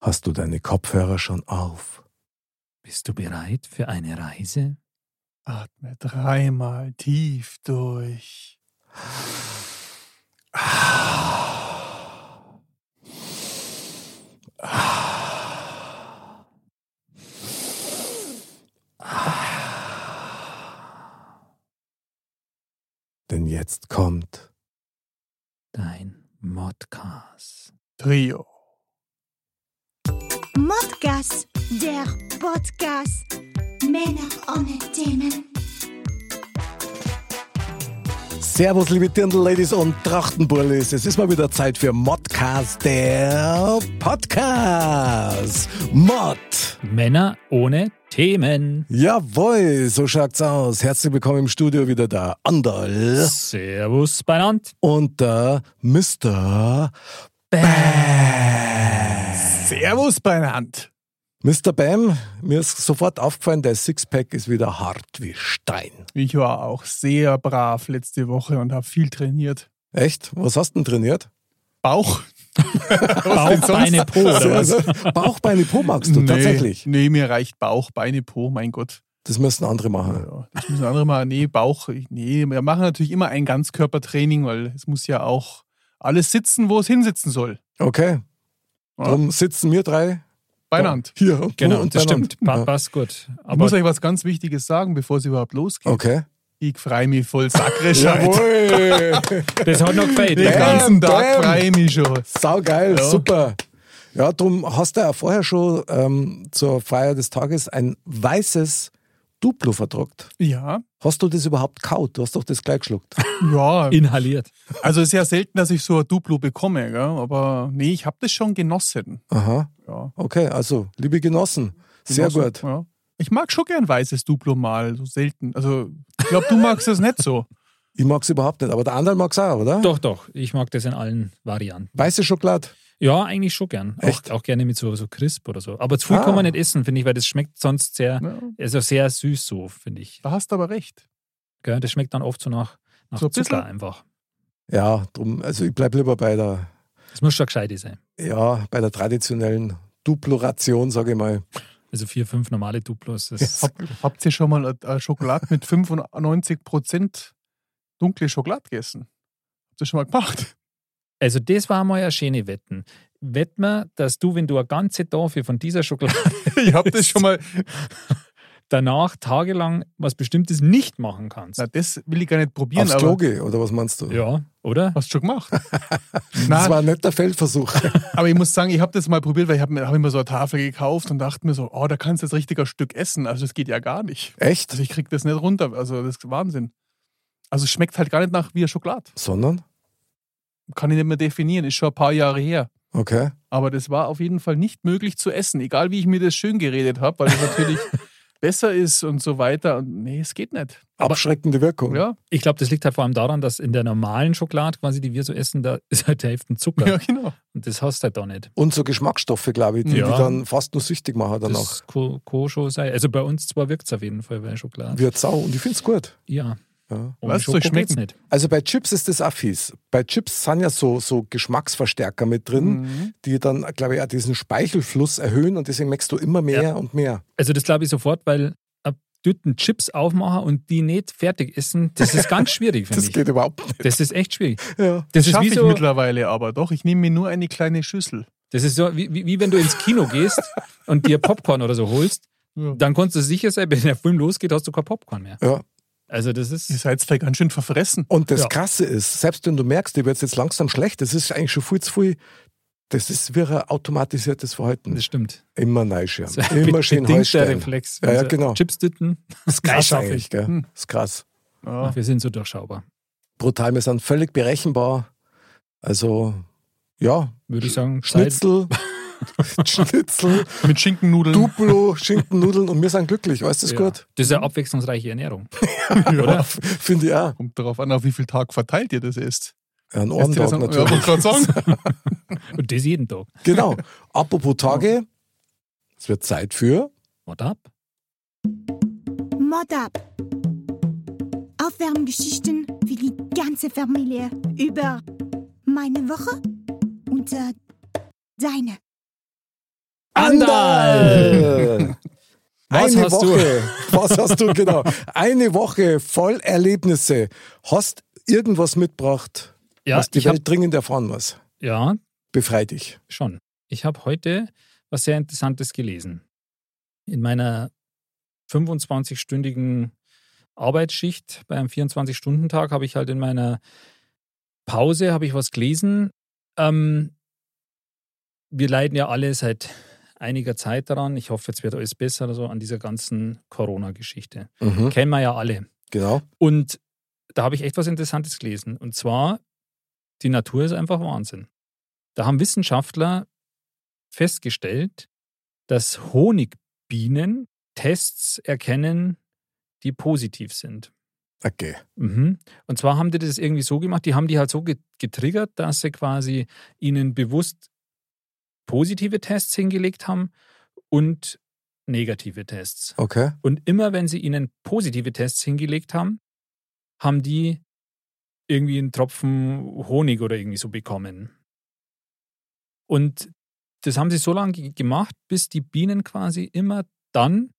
Hast du deine Kopfhörer schon auf? Bist du bereit für eine Reise? Atme dreimal tief durch. Denn jetzt kommt Dein Modcast. Trio. Modcast, der Podcast. Männer ohne Themen. Servus, liebe Dirndl-Ladies und Trachtenbullis. Es ist mal wieder Zeit für Modcast, der Podcast. Mod. Männer ohne Themen. Jawohl, so schaut's aus. Herzlich willkommen im Studio wieder der Andal Servus beieinander. und der Mr. Bam. Servus beieinander. Mr. Bam, mir ist sofort aufgefallen, der Sixpack ist wieder hart wie Stein. Ich war auch sehr brav letzte Woche und habe viel trainiert. Echt? Was hast du denn trainiert? Bauch. Bauch, Beine, Po oder was? Bauch, Beine, Po magst du, nee, tatsächlich. Nee, mir reicht Bauch, Beine, Po, mein Gott. Das müssen andere machen. Ja, das müssen andere mal. Nee, Bauch. Nee, wir machen natürlich immer ein Ganzkörpertraining, weil es muss ja auch alles sitzen, wo es hinsitzen soll. Okay. Darum sitzen wir drei Beinand. hier. und Genau, und das beieinander. stimmt. Pa. Passt gut. Ich Aber muss euch was ganz Wichtiges sagen, bevor es überhaupt losgeht. Okay. Ich freue mich voll sakrisch. Jawohl. das hat noch gefällt. Den Bam, ganzen Tag freue ich mich schon. Saugeil, Ja. super. Ja, darum hast du ja vorher schon ähm, zur Feier des Tages ein weißes Duplo verdruckt. Ja, Hast du das überhaupt kaut? Du hast doch das gleich geschluckt. ja. Inhaliert. Also es ist ja selten, dass ich so ein Duplo bekomme, gell? aber nee, ich habe das schon genossen. Aha. Ja, Okay, also, liebe Genossen, sehr genossen, gut. Ja. Ich mag schon gern weißes Duplo mal, so selten. Also ich glaube, du magst das nicht so. Ich mag es überhaupt nicht, aber der andere mag es auch, oder? Doch, doch. Ich mag das in allen Varianten. Weiße Schokolade. Ja, eigentlich schon gern. Echt? Auch, auch gerne mit so, so Crisp oder so. Aber zu viel Ah. kann man nicht essen, finde ich, weil das schmeckt sonst sehr, Ja, also sehr süß so, finde ich. da hast du aber recht. Gell? Das schmeckt dann oft so nach, nach So ein Zucker bisschen? einfach. Ja, drum, also ich bleibe lieber bei der, Das muss schon gescheit sein. ja, bei der traditionellen Duploration, sage ich mal. Also vier, fünf normale Duplos. Das Hab, habt ihr schon mal Schokolade mit 95% dunkle Schokolade gegessen? Habt ihr schon mal gemacht? Also das war mal eine schöne Wetten. Wett mir, dass du, wenn du eine ganze Tafel von dieser Schokolade Ich hab das schon mal. danach tagelang was Bestimmtes nicht machen kannst. Na, das will ich gar nicht probieren, Aufs aber Klo gehen, oder was meinst du? Ja, oder? hast du schon gemacht? Das war nicht der Feldversuch. aber ich muss sagen, ich habe das mal probiert, weil ich habe mir, hab mir so eine Tafel gekauft und dachte mir so, oh, da kannst du jetzt richtig ein Stück essen. Also das geht ja gar nicht. Echt? Also ich krieg das nicht runter. Also das ist Wahnsinn. Also es schmeckt halt gar nicht nach wie eine Schokolade. Sondern? Kann ich nicht mehr definieren, ist schon ein paar Jahre her. Okay. Aber das war auf jeden Fall nicht möglich zu essen, egal wie ich mir das schön geredet habe, weil es natürlich besser ist und so weiter. Und nee, es geht nicht. Abschreckende Wirkung. Ja, Ich glaube, das liegt halt vor allem daran, dass in der normalen Schokolade, quasi, die wir so essen, da ist halt die Hälfte Zucker. ja genau. Und das hast du halt da nicht. Und so Geschmacksstoffe, glaube ich, die, Ja. die dann fast nur süchtig machen danach. Das kann, schon sein. Also bei uns zwar wirkt es auf jeden Fall bei Schokolade. Wird sau. Und ich finde es gut. Ja. Ja. Ohne Was, Schoko soll schmecken? geht's nicht. Also bei Chips ist das auch fies. Bei Chips sind ja so, so Geschmacksverstärker mit drin, Mhm. die dann, glaube ich, auch diesen Speichelfluss erhöhen und deswegen merkst du immer mehr Ja. und mehr. Also das glaube ich sofort, weil ein Tüten Chips aufmachen und die nicht fertig essen, das ist ganz schwierig, finde Das ich. geht überhaupt nicht. Das ist echt schwierig. Ja. Das ist Schaffe ich so, mittlerweile aber doch. Ich nehme mir nur eine kleine Schüssel. das ist so wie, wie, wie wenn du ins Kino gehst und dir Popcorn oder so holst, Ja. dann kannst du sicher sein, wenn der Film losgeht, hast du kein Popcorn mehr. Ja. Also das Ihr ist seid zwar ganz schön verfressen. Und das Ja. Krasse ist, selbst wenn du merkst, dir wird jetzt langsam schlecht, das ist eigentlich schon viel zu viel. Das ist wie ein automatisches Verhalten. das stimmt. Immer ist ein Immer schön Heustellen. Reflex. Ja, ja, genau. Chips-Tüten, Das ist krass eigentlich, ich. gell? Hm. Das ist krass. Ja. wir sind so durchschaubar. Brutal, wir sind völlig berechenbar. Also Ja, würde ich sagen. Schnitzel, Schnitzel, Mit Schinkennudeln. Duplo, Schinkennudeln und wir sind glücklich. Alles ist Ja. gut? Das ist ja abwechslungsreiche Ernährung. Ja, Finde ich auch. Kommt darauf an, auf wie viel Tag verteilt ihr das esst. Ja, ein Esst ihr das Ohrentag an- Ja, natürlich. wollte gerade sagen. Und das jeden Tag. Genau. Apropos Tage, es wird Zeit für What up? Mod up. Aufwärmgeschichten für die ganze Familie über meine Woche und äh, deine. Andal. Was Eine hast du? Woche. Was hast du genau? Eine Woche voll Erlebnisse. Hast irgendwas mitgebracht, Ja, was die ich hab, Welt dringend erfahren muss? ja, Befrei dich. schon. Ich habe heute was sehr Interessantes gelesen. In meiner 25-stündigen Arbeitsschicht bei einem 24-Stunden-Tag habe ich halt in meiner Pause habe ich was gelesen. Ähm, wir leiden ja alle seit einiger Zeit daran. Ich hoffe, jetzt wird alles besser oder so an dieser ganzen Corona-Geschichte. Mhm. Kennen wir ja alle. Genau. Und da habe ich echt was Interessantes gelesen. Und zwar, die Natur ist einfach Wahnsinn. Da haben Wissenschaftler festgestellt, dass Honigbienen Tests erkennen, die positiv sind. Okay. Mhm. Und zwar haben die das irgendwie so gemacht, die haben die halt so ge- getriggert, dass sie quasi ihnen bewusst positive Tests hingelegt haben und negative Tests. Okay. Und immer wenn sie ihnen positive Tests hingelegt haben, haben die irgendwie einen Tropfen Honig oder irgendwie so bekommen. Und das haben sie so lange ge- gemacht, bis die Bienen quasi immer dann,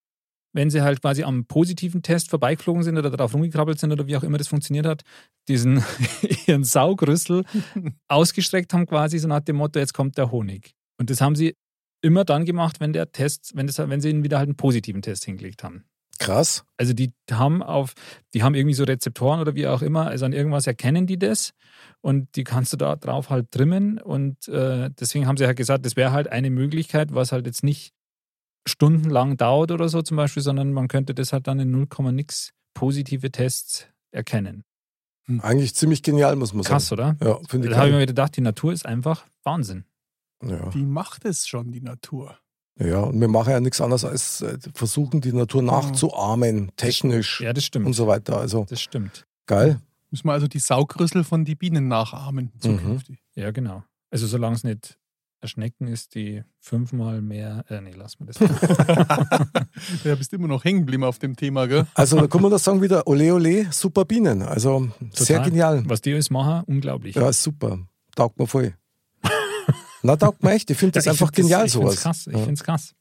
wenn sie halt quasi am positiven Test vorbeigeflogen sind oder darauf rumgekrabbelt sind oder wie auch immer das funktioniert hat, diesen ihren Saugrüssel ausgestreckt haben quasi so nach dem Motto, jetzt kommt der Honig. Und das haben sie immer dann gemacht, wenn der Test, wenn, das, wenn sie ihnen wieder halt einen positiven Test hingelegt haben. Krass. Also die haben auf, die haben irgendwie so Rezeptoren oder wie auch immer, also an irgendwas erkennen die das und die kannst du da drauf halt trimmen und äh, deswegen haben sie halt gesagt, das wäre halt eine Möglichkeit, was halt jetzt nicht stundenlang dauert oder so zum Beispiel, sondern man könnte das halt dann in 0, nix positive Tests erkennen. Eigentlich ziemlich genial, muss man sagen. Krass, oder? Ja, finde ich Da habe ich mir gedacht, die Natur ist einfach Wahnsinn. Ja. Die macht es schon, die Natur. ja, und wir machen ja nichts anderes als äh, versuchen, die Natur nachzuahmen, technisch Ja, das und stimmt. so weiter. Also Das stimmt. geil. Müssen wir also die Saugrüssel von die Bienen nachahmen zukünftig. Ja, genau. Also solange es nicht eine Schnecken ist, die fünfmal mehr, äh, nee, lass mal das. Ja, bist immer noch hängen geblieben auf dem Thema, gell? Also da kann man das sagen wieder, ole ole, super Bienen. Also sehr Total. genial. Was die alles machen, unglaublich. Ja, ist super. Taugt mir voll. Na, taugt mir echt. Ich finde das Ja, ich einfach find genial, ich sowas. Find's krass. Ich Ja. finde es krass.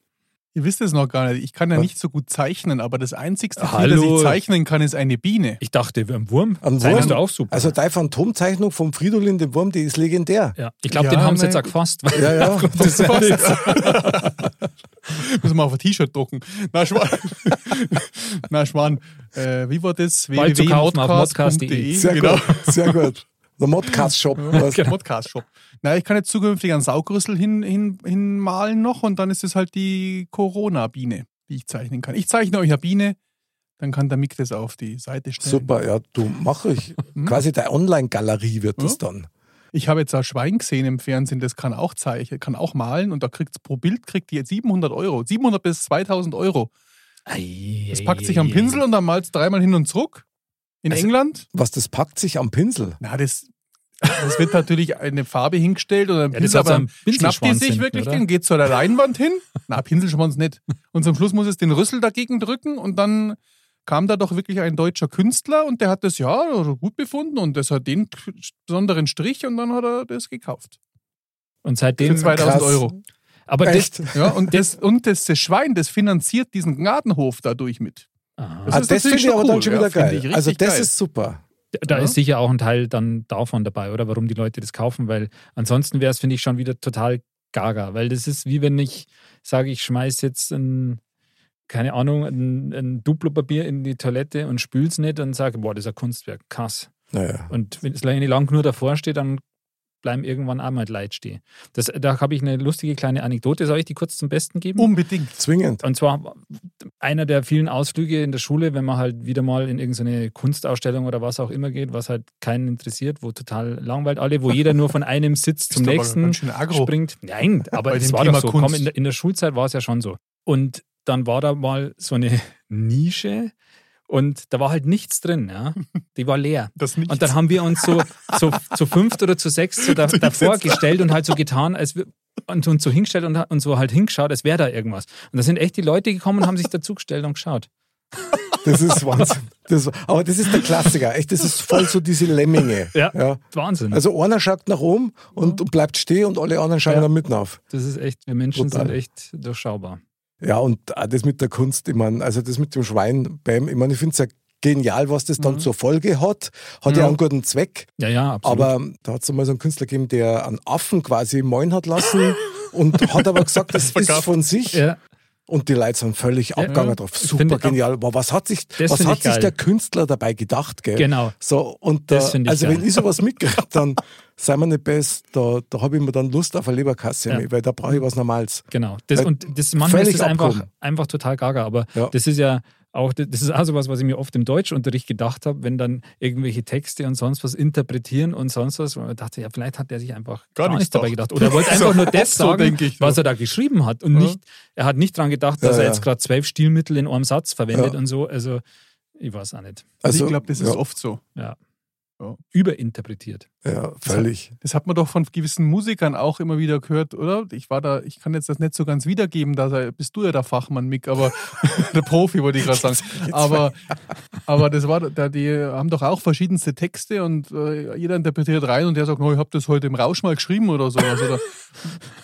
Ihr wisst es noch gar nicht. Ich kann ja nicht so gut zeichnen, aber das einzigste Tier, Hallo. das ich zeichnen kann, ist eine Biene. Ich dachte, ein Wurm. Ein Wurm? du auch super. Also die Phantomzeichnung vom Fridolin, dem Wurm, die ist legendär. ja. Ich glaube, Ja, den haben sie jetzt auch gefasst. weil- Ja, ja. des Erlebnisses. Müssen wir auf ein T-Shirt drucken. Na, Schwan. Na, Schwan. Äh, wie war das? Bald zu kaufen auf. Sehr genau. gut, sehr gut. Der Modcast-Shop. weißt du. Podcast-Shop. Na, ich kann jetzt zukünftig einen Saugrüssel hin, hin, hinmalen noch und dann ist es halt die Corona-Biene, die ich zeichnen kann. Ich zeichne euch eine Biene, dann kann der Mick das auf die Seite stellen. Super, ja, du mach ich. Quasi der Online-Galerie wird das dann. Ich habe jetzt ein Schwein gesehen im Fernsehen, das kann auch zeichnen, kann auch malen und da kriegt pro Bild kriegt die jetzt 700 Euro. 700 bis 2000 Euro. Das packt sich am Pinsel und dann malt es dreimal hin und zurück. In Also- England. Was, das packt sich am Pinsel? Na, das, das wird natürlich eine Farbe hingestellt oder ein Ja, das Pinsel, so aber einen schnappt die sich wirklich oder? den, geht zu der Leinwand hin. Na, Pinselschwanz nicht. Und zum Schluss muss es den Rüssel dagegen drücken und dann kam da doch wirklich ein deutscher Künstler und der hat das ja gut befunden und das hat den besonderen Strich und dann hat er das gekauft. Und seitdem. Für 2000 krass. Euro. Aber das. Echt? Ja, und das, und das, das Schwein, das finanziert diesen Gartenhof dadurch mit. Aha. Das ah, das finde ich aber schon dann cool, schon ja, wieder finde geil. Also das geil. ist super. Da Ja. ist sicher auch ein Teil dann davon dabei, oder? Warum die Leute das kaufen, weil ansonsten wäre es, finde ich, schon wieder total gaga. Weil das ist wie wenn ich sage, ich schmeiß jetzt ein, keine Ahnung, ein, ein Duplo-Papier in die Toilette und spül's nicht und sage, boah, das ist ein Kunstwerk, krass. Naja. Und wenn es lange lang nur davor steht, dann bleiben irgendwann auch mal leid stehen. Das, da habe ich eine lustige kleine Anekdote, soll ich die kurz zum Besten geben? Unbedingt. Zwingend. Und zwar einer der vielen Ausflüge in der Schule, wenn man halt wieder mal in irgendeine Kunstausstellung oder was auch immer geht, was halt keinen interessiert, wo total langweilt alle, wo jeder nur von einem Sitz zum nächsten springt. Nein, aber es war Thema doch so. Komm, in, der, in der Schulzeit war es ja schon so. Und dann war da mal so eine Nische und da war halt nichts drin, ja. Die war leer. Und dann haben wir uns so, so zu fünft oder zu sechs so da, davor gestellt und halt so getan, als wir und uns so hingestellt und, und so halt hingeschaut, als wäre da irgendwas. Und da sind echt die Leute gekommen und haben sich dazugestellt und geschaut. Das ist Wahnsinn. Das, aber das ist der Klassiker. Echt, das ist voll so diese Lemminge. Ja. ja. Wahnsinn. Also einer schaut nach oben und, und bleibt stehen und alle anderen schauen Ja. dann mitten auf. das ist echt, wir Menschen Total. sind echt durchschaubar. Ja, und auch das mit der Kunst, ich meine, also das mit dem Schwein, Bam, ich meine, ich finde es ja genial, was das dann zur Folge hat. Hat ja, Ja. einen guten Zweck. Ja, ja, absolut. Aber da hat es mal so einen Künstler gegeben, der einen Affen quasi malen hat lassen und hat aber gesagt, das ist von sich. ja, Und die Leute sind völlig abgegangen drauf. Ich Super genial. Aber was hat sich, was hat ich sich geil. der Künstler dabei gedacht, gell? genau. So, und ich also geil. wenn ich sowas mitkriege, dann sei mir nicht best, da, da habe ich mir dann Lust auf eine Leberkasse, Ja. weil da brauche ich was Normales. Genau. Das, Weil und das manchmal ist das einfach, einfach total gaga. Aber Ja. das ist ja auch, das ist auch sowas, was ich mir oft im Deutschunterricht gedacht habe, wenn dann irgendwelche Texte und sonst was interpretieren und sonst was. Und ich dachte, ja, vielleicht hat der sich einfach gar, nichts nichts dabei gedacht. Oder er wollte einfach nur das So sagen, denke ich, was ja. er da geschrieben hat. Und Ja. nicht, er hat nicht dran gedacht, dass Ja, er ja. jetzt gerade zwölf Stilmittel in einem Satz verwendet Ja. und so. Also, ich weiß auch nicht. Also, ich glaube, das ist ja, oft so. Überinterpretiert. Ja, völlig. Das hat man doch von gewissen Musikern auch immer wieder gehört, oder? Ich war da, ich kann jetzt das nicht so ganz wiedergeben, da bist du ja der Fachmann, Mick, aber der Profi wollte ich gerade sagen. Aber, aber das war, da, die haben doch auch verschiedenste Texte und äh, jeder interpretiert rein und der sagt, oh, ich habe das heute im Rausch mal geschrieben oder sowas. Oder,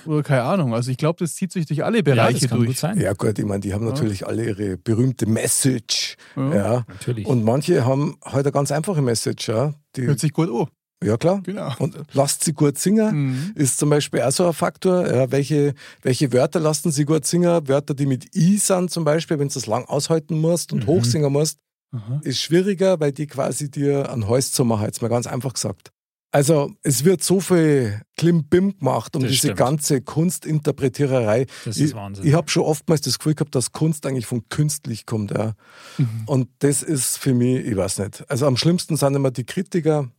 oder keine Ahnung. Also ich glaube, das zieht sich durch alle Ja, Bereiche das kann gut durch. sein. Ja gut, ich meine, die haben natürlich alle ihre berühmte Message. Ja. Ja. Natürlich. Und manche haben halt eine ganz einfache Message. Ja, die, Hört sich gut an. ja klar. Genau. Und lasst sie gut singen. Mhm. Ist zum Beispiel auch so ein Faktor. Ja, welche, welche Wörter lassen sie gut singen? Wörter, die mit I sind zum Beispiel, wenn du das lang aushalten musst und Mhm. hochsingen musst, Aha. ist schwieriger, weil die quasi dir ein Hals zu machen, jetzt mal ganz einfach gesagt. Also es wird so viel Klimbim gemacht um Das diese stimmt. ganze Kunstinterpretiererei. Das ich ist Wahnsinn. ich habe schon oftmals das Gefühl gehabt, dass Kunst eigentlich von künstlich kommt. Ja. Mhm. Und das ist für mich, ich weiß nicht. Also am schlimmsten sind immer die Kritiker,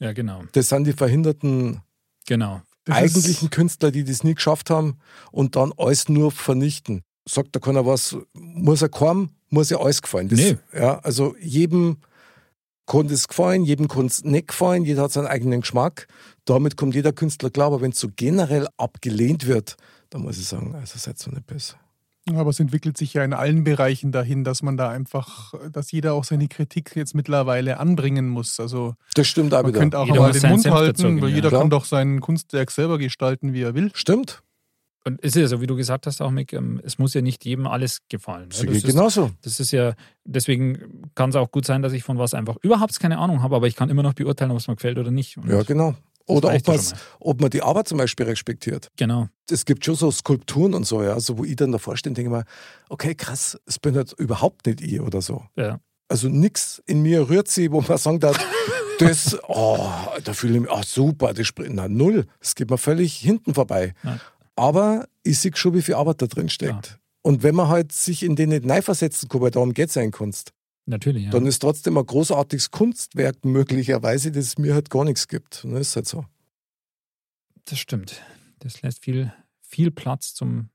ja, genau. das sind die verhinderten Genau. Das eigentlichen Künstler, die das nie geschafft haben und dann alles nur vernichten. Sagt da keiner was, muss er kaum, muss ja alles gefallen. Das, Nee. ja, also jedem kann das gefallen, jedem es nicht gefallen, jeder hat seinen eigenen Geschmack. Damit kommt jeder Künstler klar, aber wenn es so generell abgelehnt wird, dann muss ich sagen, also seid so nicht besser. aber es entwickelt sich ja in allen Bereichen dahin, dass man da einfach, dass jeder auch seine Kritik jetzt mittlerweile anbringen muss. Also Das stimmt auch man wieder. könnte auch Jeder mal den Mund halten, weil ja. jeder Klar. kann doch sein Kunstwerk selber gestalten, wie er will. Stimmt. Und es ist ja so, wie du gesagt hast, auch Mick, ähm, es muss ja nicht jedem alles gefallen. Sie das geht ist, genauso. Das ist ja, deswegen kann es auch gut sein, dass ich von was einfach überhaupt keine Ahnung habe, aber ich kann immer noch beurteilen, ob es mir gefällt oder nicht. Und Ja, genau. Oder ob, ob man die Arbeit zum Beispiel respektiert. Genau. es gibt schon so Skulpturen und so, ja, so wo ich dann davor stehe und denke mal, okay, krass, es bin halt überhaupt nicht ich oder so. Ja. Also nichts in mir rührt sie, wo man sagen darf, das, oh, da fühle ich mich, ach super, das springt, na null, es geht mir völlig hinten vorbei. Ja. Aber ich sehe schon, wie viel Arbeit da drin steckt. Und wenn man halt sich in den nicht reinversetzen kann, weil darum geht es ja in Kunst, Natürlich, ja. dann ist trotzdem ein großartiges Kunstwerk möglicherweise, das mir halt gar nichts gibt. Das ist halt so. das stimmt. Das lässt viel, viel Platz zum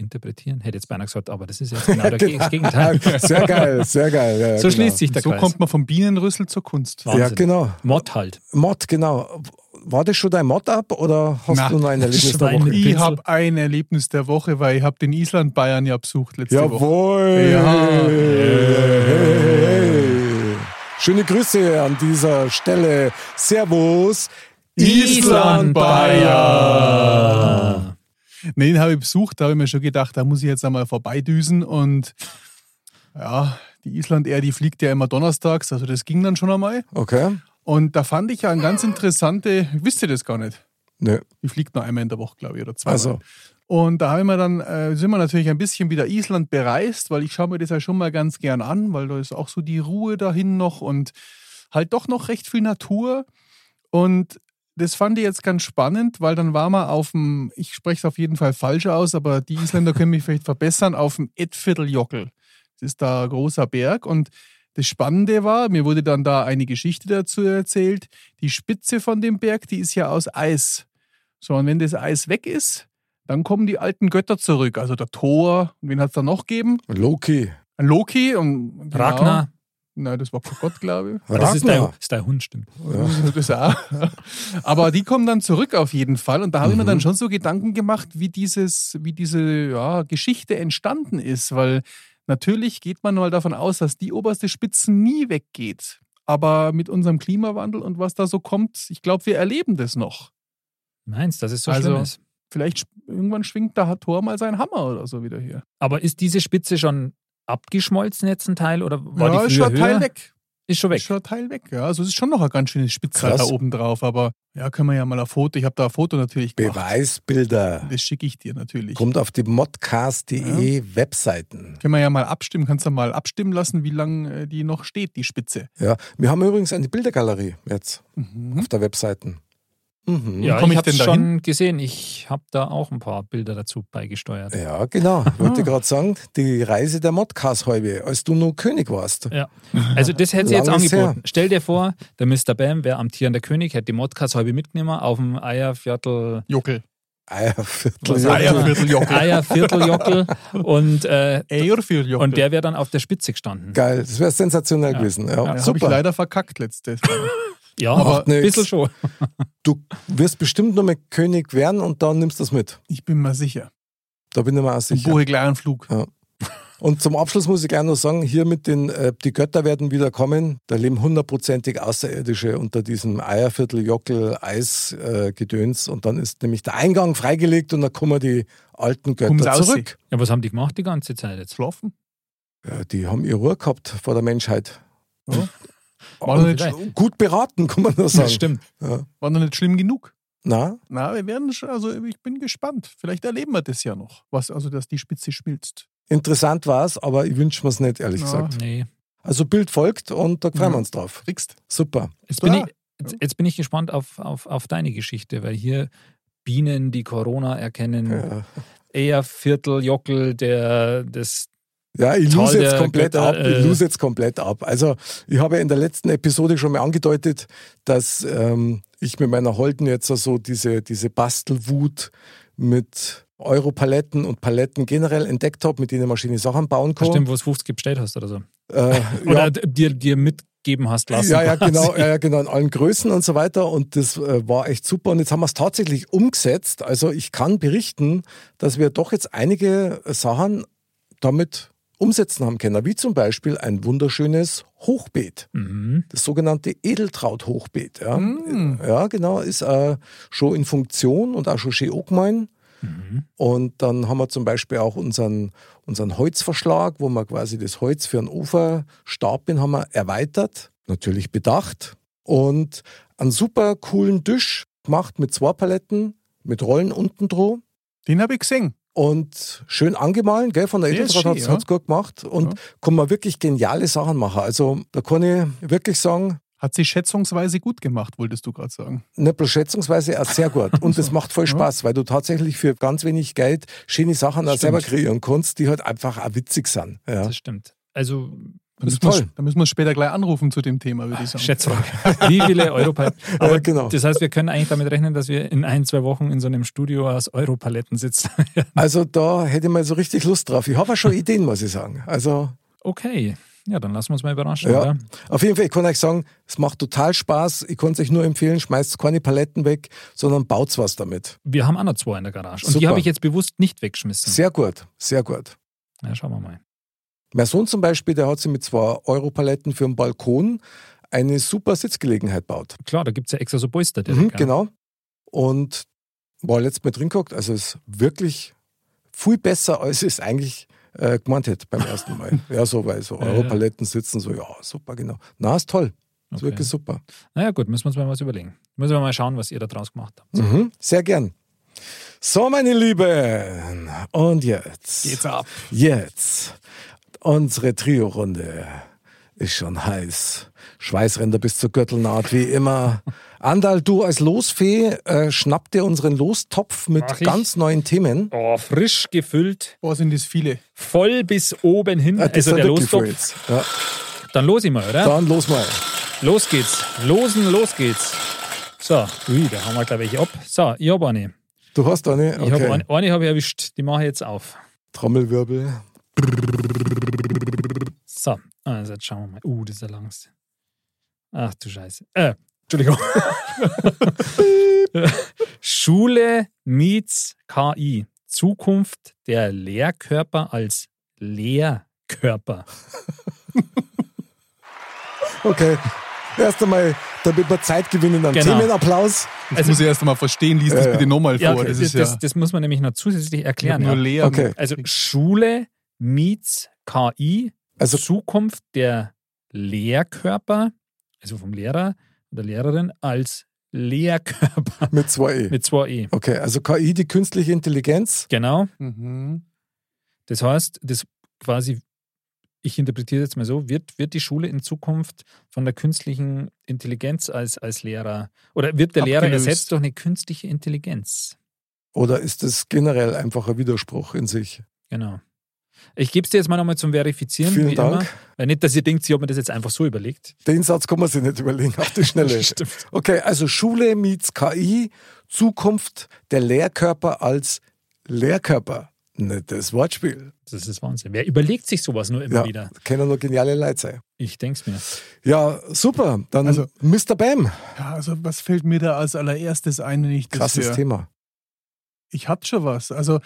Interpretieren. Hätte jetzt beinahe gesagt, aber das ist jetzt genau das Gegenteil. Sehr geil, sehr geil. Ja, So genau. schließt sich der so Kreis. kommt man vom Bienenrüssel zur Kunst. Wahnsinn. Ja, genau. Mod halt. Mod, genau. War das schon dein Mod-Up oder hast Na, du noch ein Erlebnis der. Woche? Ich habe ein Erlebnis der Woche, weil ich habe den Island-Bayern ja besucht letzte Woche. Jawohl! Ja. Hey. Schöne Grüße an dieser Stelle. Servus, Island Bayer! Nee, den habe ich besucht, da habe ich mir schon gedacht, da muss ich jetzt einmal vorbeidüsen und ja, die Island Air, die fliegt ja immer donnerstags, also das ging dann schon einmal. Okay. Und da fand ich ja eine ganz interessante, wisst ihr das gar nicht? Nö. Die fliegt nur einmal in der Woche, glaube ich, oder zweimal. Also, Und da haben wir dann, äh, sind wir natürlich ein bisschen wieder Island bereist, weil ich schaue mir das ja schon mal ganz gern an, weil da ist auch so die Ruhe dahin noch und halt doch noch recht viel Natur. Und das fand ich jetzt ganz spannend, weil dann waren wir auf dem, ich spreche es auf jeden Fall falsch aus, aber die Isländer können mich vielleicht verbessern, auf dem Edvierteljockel. Das ist da ein großer Berg und das Spannende war, mir wurde dann da eine Geschichte dazu erzählt, die Spitze von dem Berg, die ist ja aus Eis. So, und wenn das Eis weg ist, dann kommen die alten Götter zurück. Also der Thor, und wen hat es da noch gegeben? Loki. Ein Loki und genau. Ragnar, Nein, das war Gott, glaube ich. das ist dein, ist dein Hund, stimmt. Das auch. Aber die kommen dann zurück auf jeden Fall. Und da habe ich mir Mhm. dann schon so Gedanken gemacht, wie, dieses, wie diese ja, Geschichte entstanden ist. Weil natürlich geht man mal davon aus, dass die oberste Spitze nie weggeht. Aber mit unserem Klimawandel und was da so kommt, ich glaube, wir erleben das noch. Meinst das ist so Also- schlimm ist. Vielleicht irgendwann schwingt der Thor mal seinen Hammer oder so wieder hier. Aber ist diese Spitze schon abgeschmolzen jetzt ein Teil oder war ja, die ist früher schon ein höher? Teil weg. Ist schon weg. Ist schon ein Teil weg, ja. Also es ist schon noch ein ganz schönes Krass. da oben drauf. Aber ja, können wir ja mal ein Foto. Ich habe da ein Foto natürlich gemacht. Beweisbilder. Das schicke ich dir natürlich. Kommt auf die modcast.de Webseiten. Können wir ja mal abstimmen. Kannst du mal abstimmen lassen, wie lange die noch steht, die Spitze. Ja, wir haben übrigens eine Bildergalerie jetzt Mhm. auf der Webseite. Mhm. Ja, komm ich ich habe denn schon gesehen. Ich habe da auch ein paar Bilder dazu beigesteuert. Ja, genau. Ich wollte gerade sagen, die Reise der Modcast-Halbe, als du nur König warst. Ja. Also das hätte sie jetzt angeboten. Stell dir vor, der Mr. Bam wäre amtierender König, hätte die Modcast halbe mitgenommen auf dem Eierviertel, Jockel. Eierviertel. Was ja. Eier- Eiervierteljockel. Eiervierteljockel und, äh, Eiervierteljockel. und der wäre dann auf der Spitze gestanden. Geil, das wäre sensationell Ja. gewesen. Ja, Ja, habe ich super. leider verkackt letztes Mal. Ja, aber ein bisschen schon. Du wirst bestimmt noch mal König werden und dann nimmst du das mit. Ich bin mir sicher. Da bin ich mir auch sicher. Buche gleich einen Flug. Und zum Abschluss muss ich gleich noch sagen, hier mit den, äh, die Götter werden wieder kommen. Da leben hundertprozentig Außerirdische unter diesem Eierviertel, Jockel, Eisgedöns. und dann ist nämlich der Eingang freigelegt und dann kommen die alten Götter aus zurück. Ja, was haben die gemacht die ganze Zeit jetzt? Schlafen? Ja, die haben ihre Ruhe gehabt vor der Menschheit. Ja. War, noch nicht, vielleicht. Gut beraten, kann man nur sagen. Das stimmt. Ja. war noch nicht schlimm genug. Na, Na, wir werden schon, also ich bin gespannt. Vielleicht erleben wir das ja noch. Was, also, dass die Spitze schmilzt. interessant war es, aber ich wünsche mir es nicht, ehrlich Ja. gesagt. Nee. Also Bild folgt und da freuen wir uns drauf. Kriegst. Super. Jetzt bin, ich, jetzt, jetzt bin ich gespannt auf, auf, auf deine Geschichte, weil hier Bienen, die Corona erkennen, Ja. eher Vierteljockel, der das Ja, ich lose jetzt komplett Götter, ab. Ich äh, lose jetzt komplett ab. Also, ich habe in der letzten Episode schon mal angedeutet, dass ähm, ich mit meiner Holden jetzt so diese, diese Bastelwut mit Europaletten und Paletten generell entdeckt habe, mit denen man schöne Sachen bauen kann. bestimmt, wo es 50 bestellt hast oder so. Äh, Oder ja, dir, dir mitgeben hast lassen. ja, ja, quasi. genau, ja, genau, in allen Größen und so weiter. Und das äh, war echt super. Und jetzt haben wir es tatsächlich umgesetzt. Also ich kann berichten, dass wir doch jetzt einige Sachen damit umsetzen haben können. Wie zum Beispiel ein wunderschönes Hochbeet. Mhm. Das sogenannte Edeltraut-Hochbeet. Ja. Mm. ja, genau, ist äh, schon in Funktion und auch schon schön angemein. Mhm. Und dann haben wir zum Beispiel auch unseren, unseren Holzverschlag, wo wir quasi das Holz für einen Uferstab bin, haben wir erweitert, natürlich bedacht. Und einen super coolen Tisch gemacht mit zwei Paletten, mit Rollen unten dran. Den habe ich gesehen. Und schön angemahlen, gell? Von der Edeltraut hat ja. es gut gemacht. Und Ja. kann man wirklich geniale Sachen machen. Also da kann ich wirklich sagen, Hat sie schätzungsweise gut gemacht, wolltest du gerade sagen. nicht bloß schätzungsweise auch sehr gut. Und das macht voll Ja. Spaß, weil du tatsächlich für ganz wenig Geld schöne Sachen auch Stimmt. selber kreieren kannst, die halt einfach auch witzig sind. Ja. Das stimmt. Also, Da Das ist müssen, wir, toll. da müssen wir später gleich anrufen zu dem Thema, würde ich sagen. Schätzfrage. Wie viele Europaletten? Aber Ja, genau. das heißt, wir können eigentlich damit rechnen, dass wir in ein, zwei Wochen in so einem Studio aus Europaletten sitzen. Also da hätte ich mal so richtig Lust drauf. Ich habe auch schon Ideen, muss ich sagen. Also okay. Ja, dann lassen wir uns mal überraschen, Ja. oder? auf jeden Fall, ich kann euch sagen, es macht total Spaß. Ich kann es euch nur empfehlen, schmeißt keine Paletten weg, sondern baut was damit. Wir haben auch noch zwei in der Garage. Und die habe ich jetzt bewusst nicht weggeschmissen. Sehr gut, sehr gut. Ja, schauen wir mal. Mein Sohn zum Beispiel, der hat sich mit zwei Europaletten für den Balkon eine super Sitzgelegenheit baut. Klar, da gibt es ja extra so Polster. Mhm, ja. genau. Und war letztes Mal drin geguckt, also es ist wirklich viel besser, als es eigentlich äh, gemeint hätte beim ersten Mal. ja, so, weil so Ja, ja. Europaletten sitzen, so, ja, super, genau. Na, ist toll. Ist Okay. wirklich super. Naja, gut, müssen wir uns mal was überlegen. Müssen wir mal schauen, was ihr da draus gemacht habt. Mhm, sehr gern. So, meine Lieben. Und jetzt. Geht's ab. Jetzt unsere Trio-Runde. Ist schon heiß. Schweißränder bis zur Gürtelnaht, wie immer. Andal, du als Losfee, äh, schnapp dir unseren Lostopf mit Mach ich. ganz neuen Themen. Oh, frisch gefüllt, Boah, sind das viele. voll bis oben hin. Das also der Lostopf. Ja, Dann los ich mal, oder? dann los mal. Los geht's. Losen, los geht's. So, ui, da haben wir gleich welche ab. So, ich habe eine. Du hast eine? Ich habe Okay. eine, eine habe ich erwischt. Die mache ich jetzt auf. Trommelwirbel. So, also jetzt schauen wir mal. Uh, das ist der langste. Ach du Scheiße. Äh, Entschuldigung. Schule meets KI. Zukunft der Lehrkörper als Lehrkörper. Okay. Erst einmal, damit wir Zeit gewinnen, einen Genau. Themenapplaus. Das Also- muss ich erst einmal verstehen. Lies das Ja, ja. bitte nochmal vor. Ja, okay, das das, ist ja das, muss man nämlich noch zusätzlich erklären. nur Ja. Okay. Also Schule meets KI. Also- Zukunft der Lehrkörper, also vom Lehrer oder Lehrerin, als Lehrkörper Mit zwei E. mit zwei E. Okay, also KI, die künstliche Intelligenz. Genau. Mhm. Das heißt, das quasi, ich interpretiere jetzt mal so, wird, wird die Schule in Zukunft von der künstlichen Intelligenz als, als Lehrer oder wird der Lehrer Abgelöst. ersetzt durch eine künstliche Intelligenz? Oder ist das generell einfach ein Widerspruch in sich? Genau. Ich gebe es dir jetzt mal nochmal zum Verifizieren. Vielen wie Dank. Immer. Nicht, dass ihr denkt, ich habe mir das jetzt einfach so überlegt. Den Satz kann man sich nicht überlegen auf die Schnelle. Stimmt. Okay, also Schule meets KI, Zukunft der Lehrkörper als Lehrkörper. Nettes Wortspiel. Das ist Wahnsinn. Wer überlegt sich sowas nur immer Ja, wieder? können nur geniale Leute sein. Ich denke es mir. Ja, super. Dann Also- Mr. Bam. Ja, also was fällt mir da als allererstes ein, wenn ich das Krasses höre? Thema. Ich hatte schon was. Also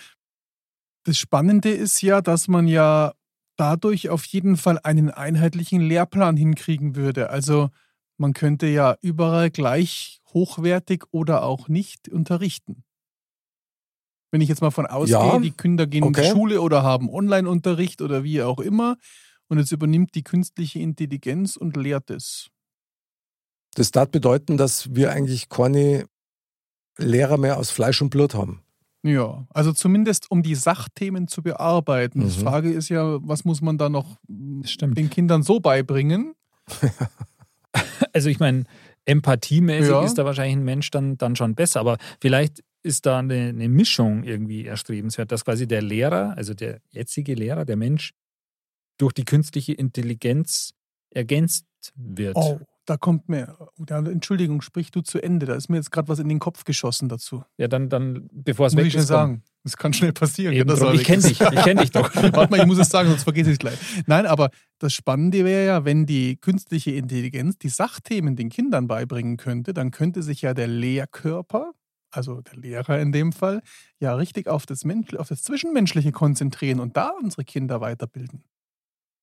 das Spannende ist ja, dass man ja dadurch auf jeden Fall einen einheitlichen Lehrplan hinkriegen würde. Also man könnte ja überall gleich hochwertig oder auch nicht unterrichten. Wenn ich jetzt mal von ausgehe, Ja, die Kinder gehen in okay. die Schule oder haben Online-Unterricht oder wie auch immer und jetzt übernimmt die künstliche Intelligenz und lehrt es. Das darf bedeuten, dass wir eigentlich keine Lehrer mehr aus Fleisch und Blut haben. Ja, also zumindest um die Sachthemen zu bearbeiten. Die Mhm. Frage ist ja, was muss man da noch stimmt. den Kindern so beibringen? Also ich meine, empathiemäßig Ja. ist da wahrscheinlich ein Mensch dann, dann schon besser, aber vielleicht ist da eine, eine Mischung irgendwie erstrebenswert, dass quasi der Lehrer, also der jetzige Lehrer, der Mensch, durch die künstliche Intelligenz ergänzt wird. Oh, da kommt mir, ja, Entschuldigung, sprich du zu Ende. Da ist mir jetzt gerade was in den Kopf geschossen dazu. Ja, dann, dann bevor es muss weg ich schnell ist, komm. sagen. Das kann schnell passieren. Eben das drum, ich kenne dich, ich kenne dich doch. Warte mal, ich muss es sagen, sonst vergesse ich es gleich. Nein, aber das Spannende wäre ja, wenn die künstliche Intelligenz die Sachthemen den Kindern beibringen könnte, dann könnte sich ja der Lehrkörper, also der Lehrer in dem Fall, ja richtig auf das, Mensch, auf das Zwischenmenschliche konzentrieren und da unsere Kinder weiterbilden.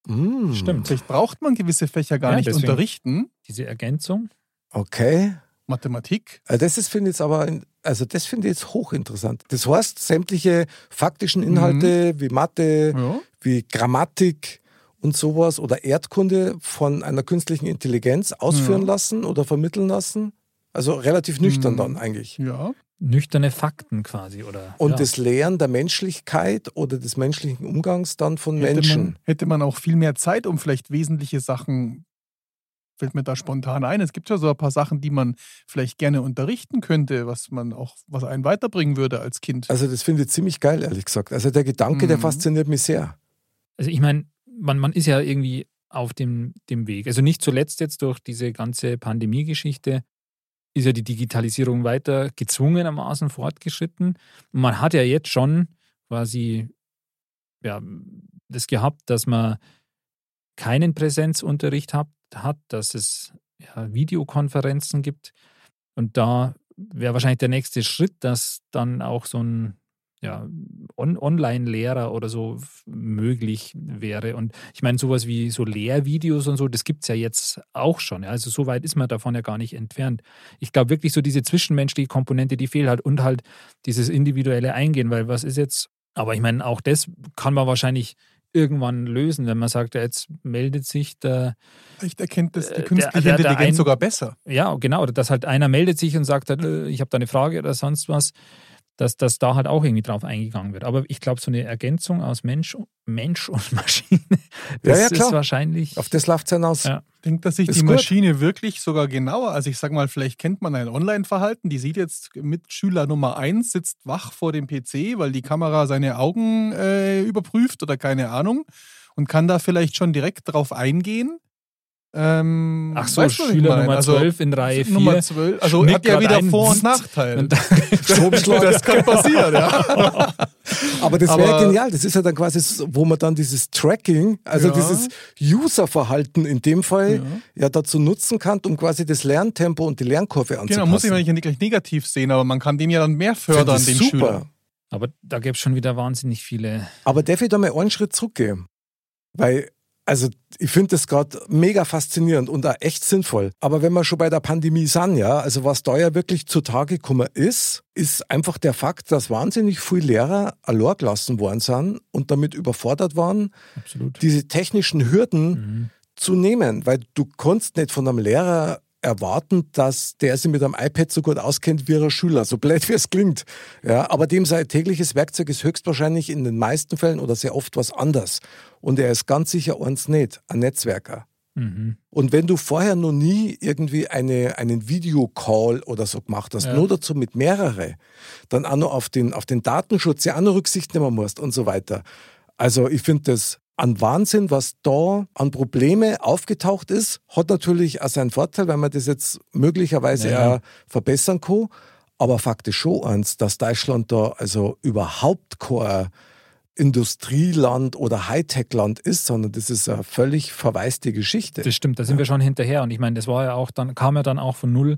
Mm, Stimmt. Vielleicht braucht man gewisse Fächer gar Ja, nicht deswegen- unterrichten. Diese Ergänzung. Okay. Mathematik. Also Das ist, finde ich jetzt aber, also das finde ich jetzt hochinteressant. Das heißt, sämtliche faktischen Inhalte wie Mathe, Ja. wie Grammatik und sowas oder Erdkunde von einer künstlichen Intelligenz ausführen Ja. lassen oder vermitteln lassen. Also relativ nüchtern Mhm. dann eigentlich. ja. Nüchterne Fakten quasi, oder? Und ja. das Lehren der Menschlichkeit oder des menschlichen Umgangs dann von Hätte Menschen. man, hätte man auch viel mehr Zeit, um vielleicht wesentliche Sachen, fällt mir da spontan ein. Es gibt ja so ein paar Sachen, die man vielleicht gerne unterrichten könnte, was man auch, was einen weiterbringen würde als Kind. Also das finde ich ziemlich geil, ehrlich gesagt. Also der Gedanke, der Mhm. fasziniert mich sehr. Also ich meine, man, man ist ja irgendwie auf dem, dem Weg. Also nicht zuletzt jetzt durch diese ganze Pandemie-Geschichte ist ja die Digitalisierung weiter gezwungenermaßen fortgeschritten. Man hat ja jetzt schon quasi ja, das gehabt, dass man keinen Präsenzunterricht hat, hat dass es ja, Videokonferenzen gibt. Und da wäre wahrscheinlich der nächste Schritt, dass dann auch so ein ja, On Online-Lehrer oder so möglich wäre. Und ich meine, sowas wie so Lehrvideos und so, das gibt es ja jetzt auch schon. ja. Also so weit ist man davon ja gar nicht entfernt. Ich glaube wirklich so diese zwischenmenschliche Komponente, die fehlt halt und halt dieses individuelle Eingehen, weil was ist jetzt, aber ich meine, auch das kann man wahrscheinlich irgendwann lösen, wenn man sagt, ja, jetzt meldet sich der, Vielleicht erkennt das Äh, die der- künstliche der- der Intelligenz ein- sogar besser. ja, genau, oder dass halt einer meldet sich und sagt, halt, äh, ich habe da eine Frage oder sonst was, dass, dass da halt auch irgendwie drauf eingegangen wird. Aber ich glaube, so eine Ergänzung aus Mensch, Mensch und Maschine, das Ja, ja, klar. ist wahrscheinlich. Auf das läuft es hinaus. Ja. Ich denke, dass sich Ist die gut. Maschine wirklich sogar genauer, also ich sag mal, vielleicht kennt man ein Online-Verhalten, die sieht jetzt Mitschüler Nummer 1 sitzt wach vor dem PC, weil die Kamera seine Augen äh, überprüft oder keine Ahnung und kann da vielleicht schon direkt drauf eingehen. Ähm, Ach so, weißt du, Schüler? Nummer Also, 12 in Reihe 4. Nummer 12, also hat ja wieder Vor- und zzzt, Nachteil. Und dann, Stromschlag. das kann passieren, ja. Aber das wäre genial. Das ist ja dann quasi, so, wo man dann dieses Tracking, also Ja. dieses Userverhalten in dem Fall Ja. ja. dazu nutzen kann, um quasi das Lerntempo und die Lernkurve anzupassen. Genau, muss ich ja nicht gleich negativ sehen, aber man kann den ja dann mehr fördern, den ich Schüler. super. aber da gäbe es schon wieder wahnsinnig viele. Aber darf ich da mal einen Schritt zurückgehen? Weil, also ich finde das gerade mega faszinierend und auch echt sinnvoll. Aber wenn wir schon bei der Pandemie sind, ja, also was da ja wirklich zutage gekommen ist, ist einfach der Fakt, dass wahnsinnig viele Lehrer allein gelassen worden sind und damit überfordert waren, Absolut. diese technischen Hürden Mhm. zu nehmen, weil du konntest nicht von einem Lehrer erwarten, dass der sich mit einem iPad so gut auskennt wie ein Schüler, so blöd wie es klingt. Ja, aber dem sein tägliches Werkzeug ist höchstwahrscheinlich in den meisten Fällen oder sehr oft was anderes. Und er ist ganz sicher eins nicht, ein Netzwerker. Mhm. Und wenn du vorher noch nie irgendwie eine, einen Videocall oder so gemacht hast, Ja. nur dazu mit mehrere, dann auch noch auf den, auf den Datenschutz ja auch noch Rücksicht nehmen musst und so weiter. Also ich finde das an Wahnsinn, was da an Probleme aufgetaucht ist, hat natürlich auch seinen Vorteil, weil man das jetzt möglicherweise Ja, ja. auch verbessern kann. Aber Fakt ist schon eins, dass Deutschland da also überhaupt kein Industrieland oder Hightech-Land ist, sondern das ist eine völlig verwaiste Geschichte. Das stimmt, da sind wir schon hinterher. Und ich meine, das war ja auch dann, kam ja dann auch von null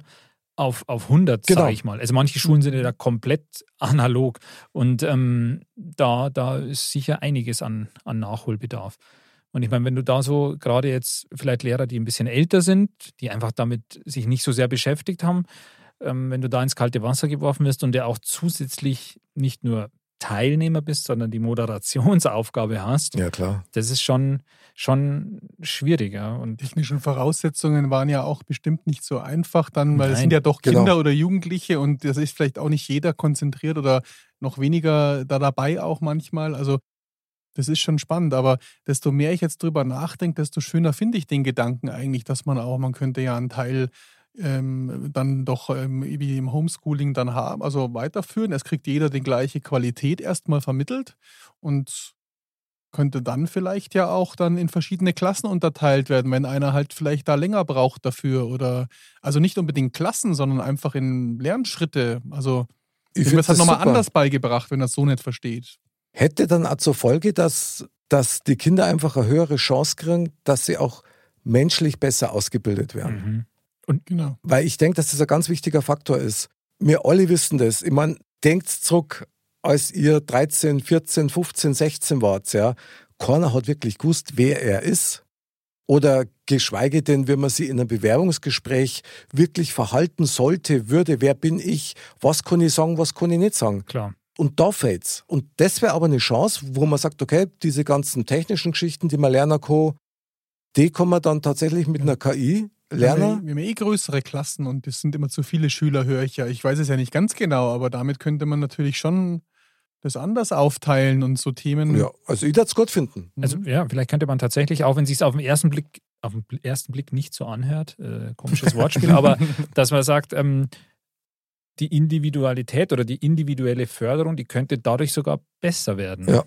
auf, auf 100, Genau. sage ich mal. Also manche Schulen sind ja da komplett analog. Und ähm, da, da ist sicher einiges an, an Nachholbedarf. Und ich meine, wenn du da so gerade jetzt vielleicht Lehrer, die ein bisschen älter sind, die einfach damit sich nicht so sehr beschäftigt haben, ähm, wenn du da ins kalte Wasser geworfen wirst und der auch zusätzlich nicht nur Teilnehmer bist, sondern die Moderationsaufgabe hast, Ja, klar. das ist schon, schon schwieriger. Und technischen Voraussetzungen waren ja auch bestimmt nicht so einfach dann, weil es Nein, sind ja doch genau. Kinder oder Jugendliche und das ist vielleicht auch nicht jeder konzentriert oder noch weniger da dabei auch manchmal. Also das ist schon spannend, aber desto mehr ich jetzt drüber nachdenke, desto schöner finde ich den Gedanken eigentlich, dass man auch, man könnte ja einen Teil ähm, dann doch ähm, wie im Homeschooling dann haben, also weiterführen. Es kriegt jeder die gleiche Qualität erstmal vermittelt und könnte dann vielleicht ja auch dann in verschiedene Klassen unterteilt werden, wenn einer halt vielleicht da länger braucht dafür oder also nicht unbedingt Klassen, sondern einfach in Lernschritte. Also Ich wird halt das nochmal super. anders beigebracht, wenn er es so nicht versteht. Hätte dann auch zur Folge, dass, dass die Kinder einfach eine höhere Chance kriegen, dass sie auch menschlich besser ausgebildet werden. Mhm. Genau. Weil ich denke, dass das ein ganz wichtiger Faktor ist. Wir alle wissen das. Ich meine, denkt zurück, als ihr 13, 14, 15, 16 wart, ja. Keiner hat wirklich gewusst, wer er ist. Oder geschweige denn, wenn man sie in einem Bewerbungsgespräch wirklich verhalten sollte, würde, wer bin ich, was kann ich sagen, was kann ich nicht sagen. Klar. Und da fällt's. Und das wäre aber eine Chance, wo man sagt, okay, diese ganzen technischen Geschichten, die man lernen kann, die kann man dann tatsächlich mit einer KI Wir haben, ja, lernen. wir haben eh größere Klassen und es sind immer zu viele Schüler, höre ich ja. Ich weiß es ja nicht ganz genau, aber damit könnte man natürlich schon das anders aufteilen und so Themen. Ja, also ich würde es gut finden. Mhm. Also ja, vielleicht könnte man tatsächlich, auch wenn es sich auf den ersten Blick, auf den ersten Blick nicht so anhört, äh, komisches Wortspiel, aber dass man sagt, ähm, die Individualität oder die individuelle Förderung, die könnte dadurch sogar besser werden. Ja.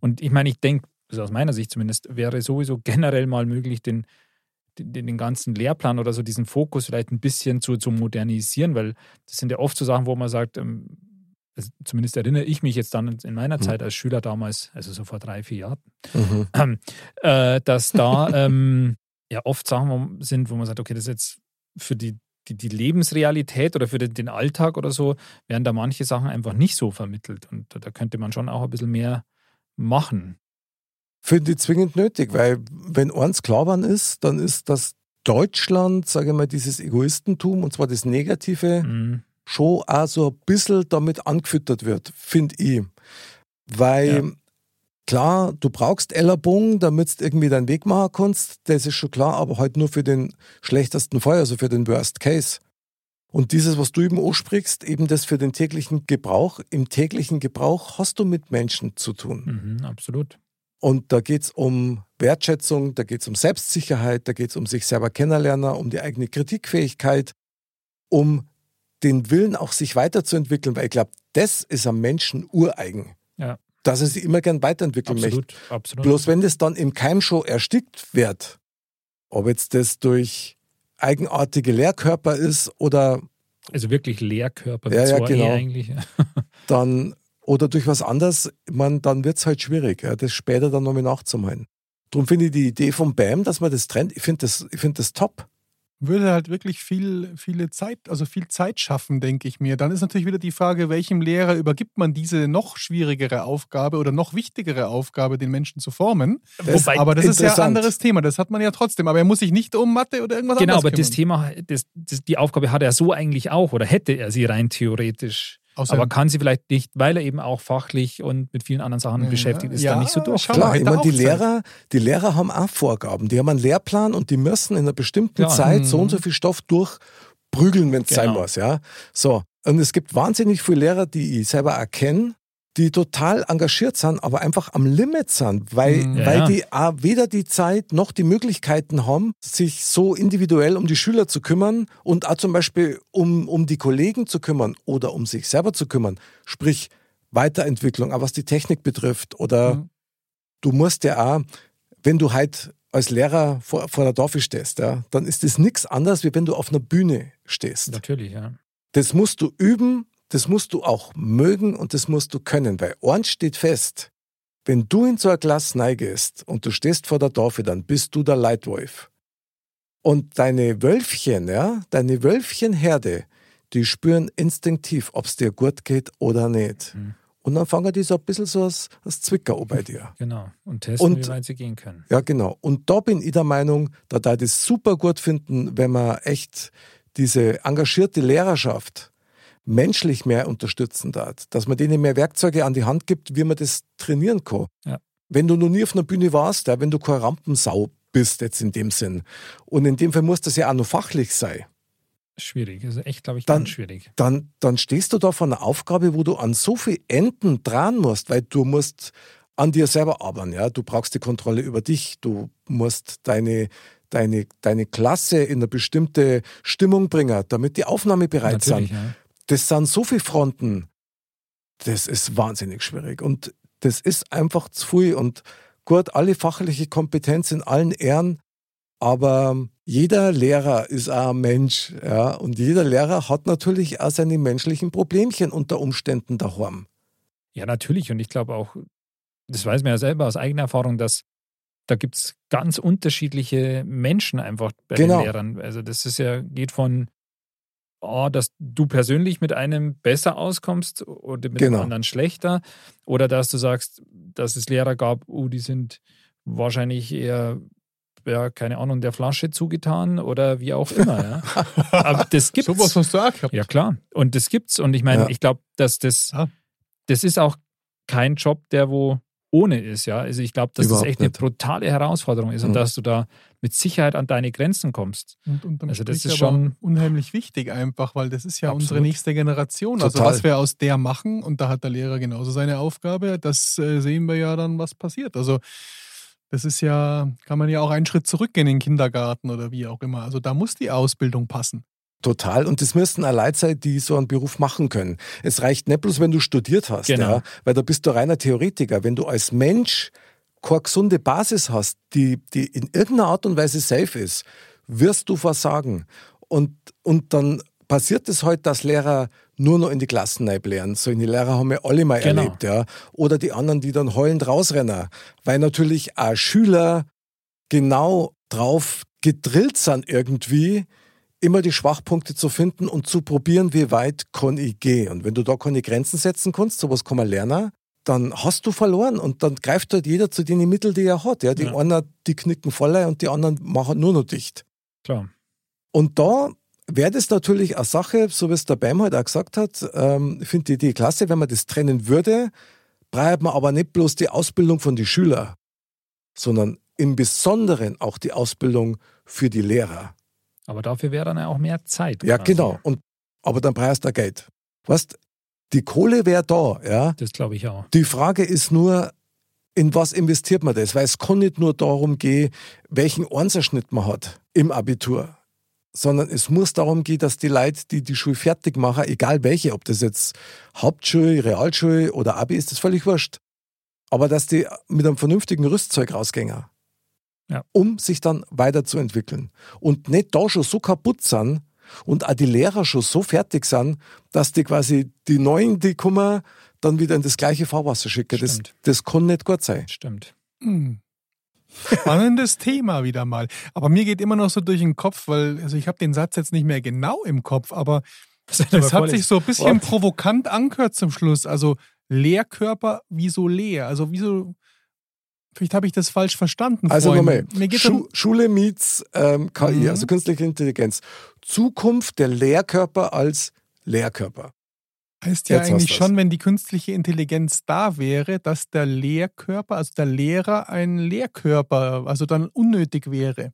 Und ich meine, ich denke, also aus meiner Sicht zumindest, wäre sowieso generell mal möglich, den, den, den ganzen Lehrplan oder so diesen Fokus vielleicht ein bisschen zu, zu modernisieren, weil das sind ja oft so Sachen, wo man sagt, ähm, also zumindest erinnere ich mich jetzt dann in meiner Hm. Zeit als Schüler damals, also so vor drei, vier Jahren, Mhm. äh, dass da ähm, ja oft Sachen sind, wo man sagt, okay, das ist jetzt für die, die, die Lebensrealität oder für den, den Alltag oder so, werden da manche Sachen einfach nicht so vermittelt. Und da, da könnte man schon auch ein bisschen mehr machen. Finde ich zwingend nötig, weil wenn eins klar ist, dann ist, dass Deutschland, sage ich mal, dieses Egoistentum, und zwar das Negative, Mhm. schon auch so ein bisschen damit angefüttert wird, finde ich. Weil Ja. klar, du brauchst Ellerbogen, damit du irgendwie deinen Weg machen kannst, das ist schon klar, aber halt nur für den schlechtesten Fall, also für den Worst Case. Und dieses, was du eben ansprichst, eben das für den täglichen Gebrauch, im täglichen Gebrauch hast du mit Menschen zu tun. Mhm, absolut. Und da geht es um Wertschätzung, da geht es um Selbstsicherheit, da geht es um sich selber kennenlernen, um die eigene Kritikfähigkeit, um den Willen auch sich weiterzuentwickeln, weil ich glaube, das ist am Menschen ureigen. Ja. Dass er sich immer gern weiterentwickeln möchte. Absolut, absolut. Bloß wenn das dann im Keim schon erstickt wird, ob jetzt das durch eigenartige Lehrkörper ist oder Also wirklich Leerkörper Ja, ja, zwei genau. E eigentlich. dann oder durch was anderes, man, dann wird es halt schwierig, ja, das später dann nochmal nachzumachen. Darum finde ich die Idee vom BAM, dass man das trennt, ich finde das, ich find das top. würde halt wirklich viel, viele Zeit, also viel Zeit schaffen, denke ich mir. Dann ist natürlich wieder die Frage, welchem Lehrer übergibt man diese noch schwierigere Aufgabe oder noch wichtigere Aufgabe, den Menschen zu formen. Das- Wobei- aber das ist ja ein anderes Thema, das hat man ja trotzdem. Aber er muss sich nicht um Mathe oder irgendwas Genau, aber anderes das kümmern. Thema, das, das, die Aufgabe hat er so eigentlich auch oder hätte er sie rein theoretisch. Außer- aber kann sie vielleicht nicht, weil er eben auch fachlich und mit vielen anderen Sachen Ja, beschäftigt ist, ja, dann nicht so durch. Klar, ich meine, die Zeit. Lehrer, die Lehrer haben auch Vorgaben. Die haben einen Lehrplan und die müssen in einer bestimmten Ja. Zeit so Mhm. und so viel Stoff durchprügeln, wenn es sein Genau. muss. Ja? So. Und es gibt wahnsinnig viele Lehrer, die ich selber erkenne, die total engagiert sind, aber einfach am Limit sind, weil, Mhm. Ja, weil die auch weder die Zeit noch die Möglichkeiten haben, sich so individuell um die Schüler zu kümmern und auch zum Beispiel um, um die Kollegen zu kümmern oder um sich selber zu kümmern. Sprich, Weiterentwicklung, auch was die Technik betrifft oder Mhm. du musst ja auch, wenn du halt als Lehrer vor, vor der Tafel stehst, ja, dann ist das nichts anderes, wie wenn du auf einer Bühne stehst. Natürlich, ja. Das musst du üben, das musst du auch mögen und das musst du können, weil eins steht fest, wenn du in so eine Klasse neigest und du stehst vor der Tafel, dann bist du der Leitwolf. Und deine Wölfchen, ja, deine Wölfchenherde, die spüren instinktiv, ob es dir gut geht oder nicht. Mhm. Und dann fangen die so ein bisschen so als, als Zwicker an bei dir. Genau. Und testen, Und- wie weit sie gehen können. Ja, genau. Und da bin ich der Meinung, da da das super gut finden, wenn man echt diese engagierte Lehrerschaft menschlich mehr unterstützen darf, dass man denen mehr Werkzeuge an die Hand gibt, wie man das trainieren kann. Ja. Wenn du noch nie auf einer Bühne warst, ja, wenn du keine Rampensau bist jetzt in dem Sinn, und in dem Fall muss das ja auch noch fachlich sein, Schwierig. Also echt, glaube ich, Dann- ganz schwierig. dann, dann stehst du da vor einer Aufgabe, wo du an so viel Enden dran musst, weil du musst an dir selber arbeiten. Ja? Du brauchst die Kontrolle über dich, du musst deine, deine, deine Klasse in eine bestimmte Stimmung bringen, damit die Aufnahme bereit Natürlich, sind. ja. Das sind so viele Fronten, das ist wahnsinnig schwierig. Und das ist einfach zu viel. Und gut, alle fachliche Kompetenz in allen Ehren, aber jeder Lehrer ist auch ein Mensch. Ja? Und jeder Lehrer hat natürlich auch seine menschlichen Problemchen unter Umständen daheim. Ja, natürlich. Und ich glaube auch, das weiß man ja selber aus eigener Erfahrung, dass da gibt es ganz unterschiedliche Menschen einfach bei Genau. den Lehrern. Also das ist ja, geht von, oh, dass du persönlich mit einem besser auskommst oder mit Genau. dem anderen schlechter. Oder dass du sagst, dass es Lehrer gab, oh, die sind wahrscheinlich eher, ja, keine Ahnung, der Flasche zugetan oder wie auch immer. Ja. Aber das gibt's. Sowas hast du auch gehabt. Ja, klar. Und das gibt's. Und ich meine, Ja. ich glaube, dass das, Ja. das ist auch kein Job, der wo ohne ist, ja. Also ich glaube, dass Überhaupt das echt eine nicht. brutale Herausforderung ist und Mhm. dass du da mit Sicherheit an deine Grenzen kommst. Und unterm Also das ist aber schon- unheimlich wichtig einfach, weil das ist ja unsere Absolut. nächste Generation. Also Total. was wir aus der machen und da hat der Lehrer genauso seine Aufgabe, das äh, sehen wir ja dann, was passiert. Also das ist ja, kann man ja auch einen Schritt zurückgehen in den Kindergarten oder wie auch immer. Also da muss die Ausbildung passen. Total. Und das müssten auch Leute sein, die so einen Beruf machen können. Es reicht nicht bloß, wenn du studiert hast, Genau. ja, weil da bist du reiner Theoretiker. Wenn du als Mensch keine gesunde Basis hast, die, die in irgendeiner Art und Weise safe ist, wirst du versagen. Und, und dann passiert es heute, dass Lehrer nur noch in die Klassen lernen. So in die Lehrer haben wir alle mal Genau. erlebt, ja. Oder die anderen, die dann heulend rausrennen. Weil natürlich auch Schüler genau drauf gedrillt sind irgendwie, immer die Schwachpunkte zu finden und zu probieren, wie weit kann ich gehen. Und wenn du da keine Grenzen setzen kannst, sowas kann man lernen, dann hast du verloren und dann greift halt jeder zu den Mitteln, die er hat. Ja, die Ja. einen, die knicken voll und die anderen machen nur noch dicht. Klar. Und da wäre das natürlich eine Sache, so wie es der Beim halt auch gesagt hat, ähm, ich finde die Idee klasse, wenn man das trennen würde, braucht man aber nicht bloß die Ausbildung von den Schülern, sondern im Besonderen auch die Ausbildung für die Lehrer. Aber dafür wäre dann ja auch mehr Zeit. Ja, quasi. genau. Und aber dann brauchst du Geld. Weißt, die Kohle wäre da, ja. Das glaube ich auch. Die Frage ist nur, in was investiert man das? Weil es kann nicht nur darum gehen, welchen Einserschnitt man hat im Abitur, sondern es muss darum gehen, dass die Leute, die die Schule fertig machen, egal welche, ob das jetzt Hauptschule, Realschule oder Abi ist, das völlig wurscht. Aber dass die mit einem vernünftigen Rüstzeug rausgehen, Ja. um sich dann weiterzuentwickeln. Und nicht da schon so kaputt sind und auch die Lehrer schon so fertig sind, dass die quasi die Neuen, die kommen, dann wieder in das gleiche Fahrwasser schicken. Das, das kann nicht gut sein. Stimmt. Hm. Spannendes Thema wieder mal. Aber mir geht immer noch so durch den Kopf, weil, also ich habe den Satz jetzt nicht mehr genau im Kopf, aber es hat sich so ein bisschen What? provokant angehört zum Schluss. Also Leerkörper, wieso leer? Also wieso, vielleicht habe ich das falsch verstanden. Also nochmal, Schu Schule meets ähm, KI, Mhm. also künstliche Intelligenz. Zukunft der Lehrkörper als Lehrkörper. Heißt ja Jetzt eigentlich schon, wenn die künstliche Intelligenz da wäre, dass der Lehrkörper, also der Lehrer ein Lehrkörper, also dann unnötig wäre.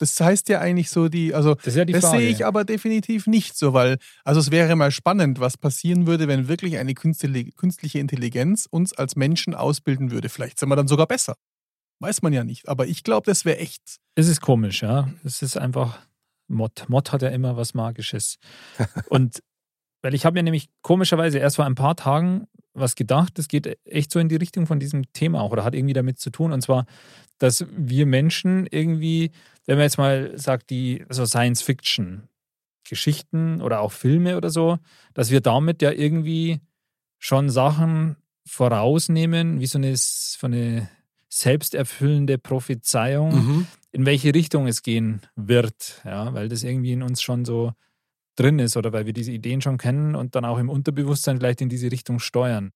Das heißt ja eigentlich so die, also Das ja die das sehe ich aber definitiv nicht so, weil, also es wäre mal spannend, was passieren würde, wenn wirklich eine künstliche künstliche Intelligenz uns als Menschen ausbilden würde. Vielleicht sind wir dann sogar besser. Weiß man ja nicht. Aber ich glaube, das wäre echt. Es ist komisch, ja. Es ist einfach Mod. Mod hat ja immer was Magisches. Und weil ich habe mir nämlich komischerweise erst vor ein paar Tagen was gedacht, das geht echt so in die Richtung von diesem Thema auch oder hat irgendwie damit zu tun. Und zwar, dass wir Menschen irgendwie, wenn man jetzt mal sagt, die so Science-Fiction-Geschichten oder auch Filme oder so, dass wir damit ja irgendwie schon Sachen vorausnehmen, wie so eine, so eine selbsterfüllende Prophezeiung Mhm. in welche Richtung es gehen wird, ja, weil das irgendwie in uns schon so drin ist oder weil wir diese Ideen schon kennen und dann auch im Unterbewusstsein vielleicht in diese Richtung steuern.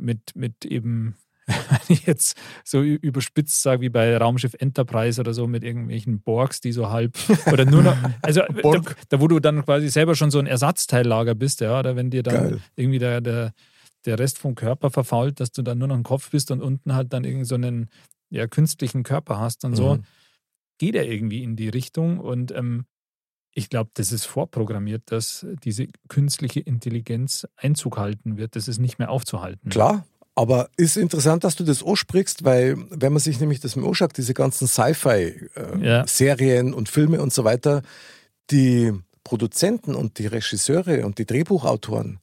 Mit, mit eben, wenn ich jetzt so überspitzt sage, wie bei Raumschiff Enterprise oder so, mit irgendwelchen Borgs, die so halb oder nur noch, also da, Borg. da wo du dann quasi selber schon so ein Ersatzteillager bist, ja, oder wenn dir dann Geil. irgendwie der, der, der Rest vom Körper verfault, dass du dann nur noch ein Kopf bist und unten halt dann irgend so einen ja, künstlichen Körper hast und so, Mhm. geht er irgendwie in die Richtung. Und ähm, ich glaube, das ist vorprogrammiert, dass diese künstliche Intelligenz Einzug halten wird. Das ist nicht mehr aufzuhalten. Klar, aber ist interessant, dass du das ansprichst, weil wenn man sich nämlich das mal anschaut, diese ganzen Sci-Fi-Serien Ja. und Filme und so weiter, die Produzenten und die Regisseure und die Drehbuchautoren,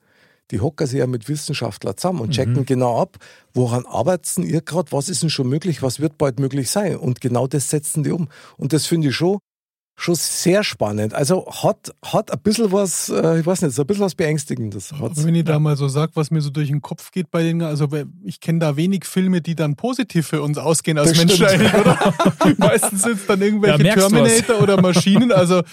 die hocken sich ja mit Wissenschaftlern zusammen und checken Mhm. genau ab, woran arbeiten ihr gerade, was ist denn schon möglich, was wird bald möglich sein. Und genau das setzen die um. Und das finde ich schon, schon sehr spannend. Also hat, hat ein bisschen was, äh, ich weiß nicht, so ein bisschen was Beängstigendes. Hat's. Wenn ich da mal so sage, was mir so durch den Kopf geht bei den, also ich kenne da wenig Filme, die dann positiv für uns ausgehen als Das Menschen oder? Meistens sind es dann irgendwelche Ja. Terminator oder Maschinen. Also,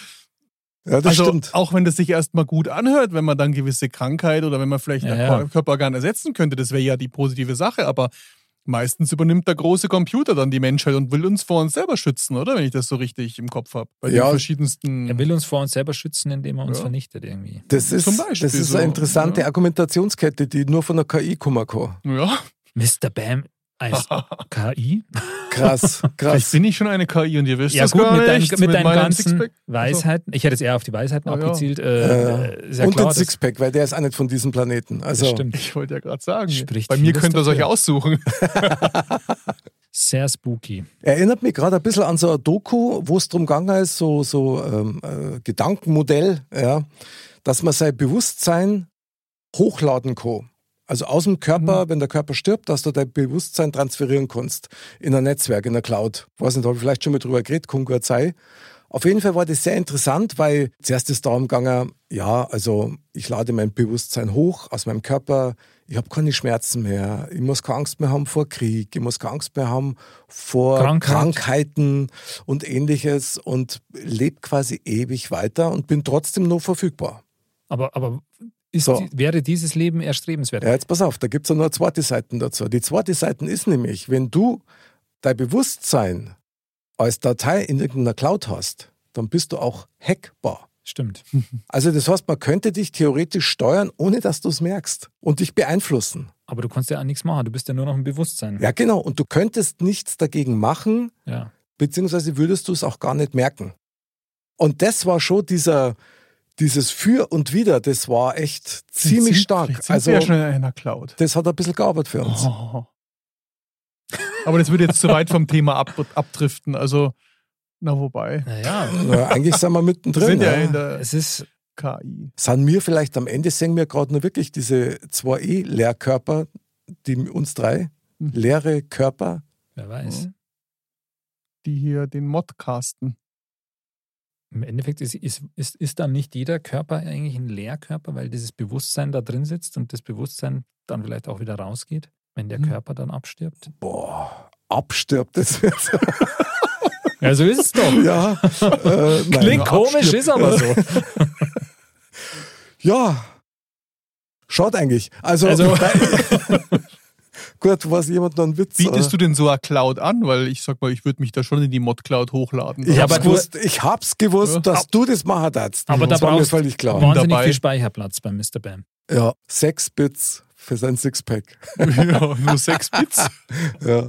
Ja, das also stimmt. auch wenn das sich erstmal gut anhört, wenn man dann gewisse Krankheit oder wenn man vielleicht Ja, ein ja. Körperorgan ersetzen könnte, das wäre ja die positive Sache, aber meistens übernimmt der große Computer dann die Menschheit und will uns vor uns selber schützen, oder? Wenn ich das so richtig im Kopf habe. Bei Ja. den verschiedensten. Er will uns vor uns selber schützen, indem er uns Ja. vernichtet irgendwie. Das ist, Zum Beispiel das ist so, eine interessante ja. Argumentationskette, die nur von der KI kommen kann. ja, Mr. Bam als KI? Krass, vielleicht krass. bin ich schon eine KI und ihr wisst Ja das gut, gar mit, deinen, nicht. mit deinen ganzen Sixpack. Weisheiten. Ich hätte jetzt eher auf die Weisheiten ja. abgezielt. Äh, ist ja und klar, den Sixpack, weil der ist auch nicht von diesem Planeten. das Also, stimmt. Ich wollte ja gerade sagen, Spricht bei mir könnt ihr es euch aussuchen. Sehr spooky. erinnert mich gerade ein bisschen an so ein Doku, wo es darum gegangen ist, so, so ähm, äh, Gedankenmodell, ja, dass man sein Bewusstsein hochladen kann. Also aus dem Körper, wenn der Körper stirbt, dass du dein Bewusstsein transferieren kannst in ein Netzwerk, in der Cloud. Weiß nicht, habe ich vielleicht schon mal drüber geredet, kann gut sein. Auf jeden Fall war das sehr interessant, weil zuerst ist darum gegangen, ja, also ich lade mein Bewusstsein hoch aus meinem Körper, ich habe keine Schmerzen mehr, ich muss keine Angst mehr haben vor Krieg, ich muss keine Angst mehr haben vor Krankheit. Krankheiten und ähnliches und lebe quasi ewig weiter und bin trotzdem noch verfügbar. Aber, aber ist, So. wäre dieses Leben erstrebenswert? Ja, jetzt pass auf, da gibt es ja nur zweite Seite dazu. Die zweite Seite ist nämlich, wenn du dein Bewusstsein als Datei in irgendeiner Cloud hast, dann bist du auch hackbar. Stimmt. Also das heißt, man könnte dich theoretisch steuern, ohne dass du es merkst und dich beeinflussen. Aber du kannst ja auch nichts machen. Du bist ja nur noch im Bewusstsein. Ja, genau. Und du könntest nichts dagegen machen, Ja. beziehungsweise würdest du es auch gar nicht merken. Und das war schon dieser, dieses Für und Wider, das war echt ziemlich Sind- stark. Also, wir ja schon in einer Cloud. das hat ein bisschen gearbeitet für uns. Oh. Aber das würde jetzt zu weit vom Thema ab, abdriften. Also, na wobei. Naja, Na, eigentlich sind wir Wir mittendrin. sind ja ja. in der es ist, KI. Sind wir vielleicht am Ende, sehen wir gerade nur wirklich diese 2E-Leerkörper, die uns drei, Mhm. leere Körper. wer weiß. Mhm. Die hier den Mod casten. Im Endeffekt ist, ist, ist, ist dann nicht jeder Körper eigentlich ein Leerkörper, weil dieses Bewusstsein da drin sitzt und das Bewusstsein dann vielleicht auch wieder rausgeht, wenn der Mhm. Körper dann abstirbt. Boah, abstirbt. Das wird so. Ja, so ist es doch. ja, äh, nein, Klingt komisch, abstirbt. ist aber so. Ja, schaut eigentlich. Also, Also- gut, was jemand noch einen Witz. Bietest du denn so eine Cloud an? Weil ich sag mal, ich würde mich da schon in die Mod-Cloud hochladen. Ich hab's du- gewusst, ich hab's gewusst Ja. dass du das machen darfst. Aber da das brauchst klar. wahnsinnig dabei. viel Speicherplatz bei Mr. Bam. Ja, sechs Bits für sein Sixpack. ja, nur 6 Bits. Ja.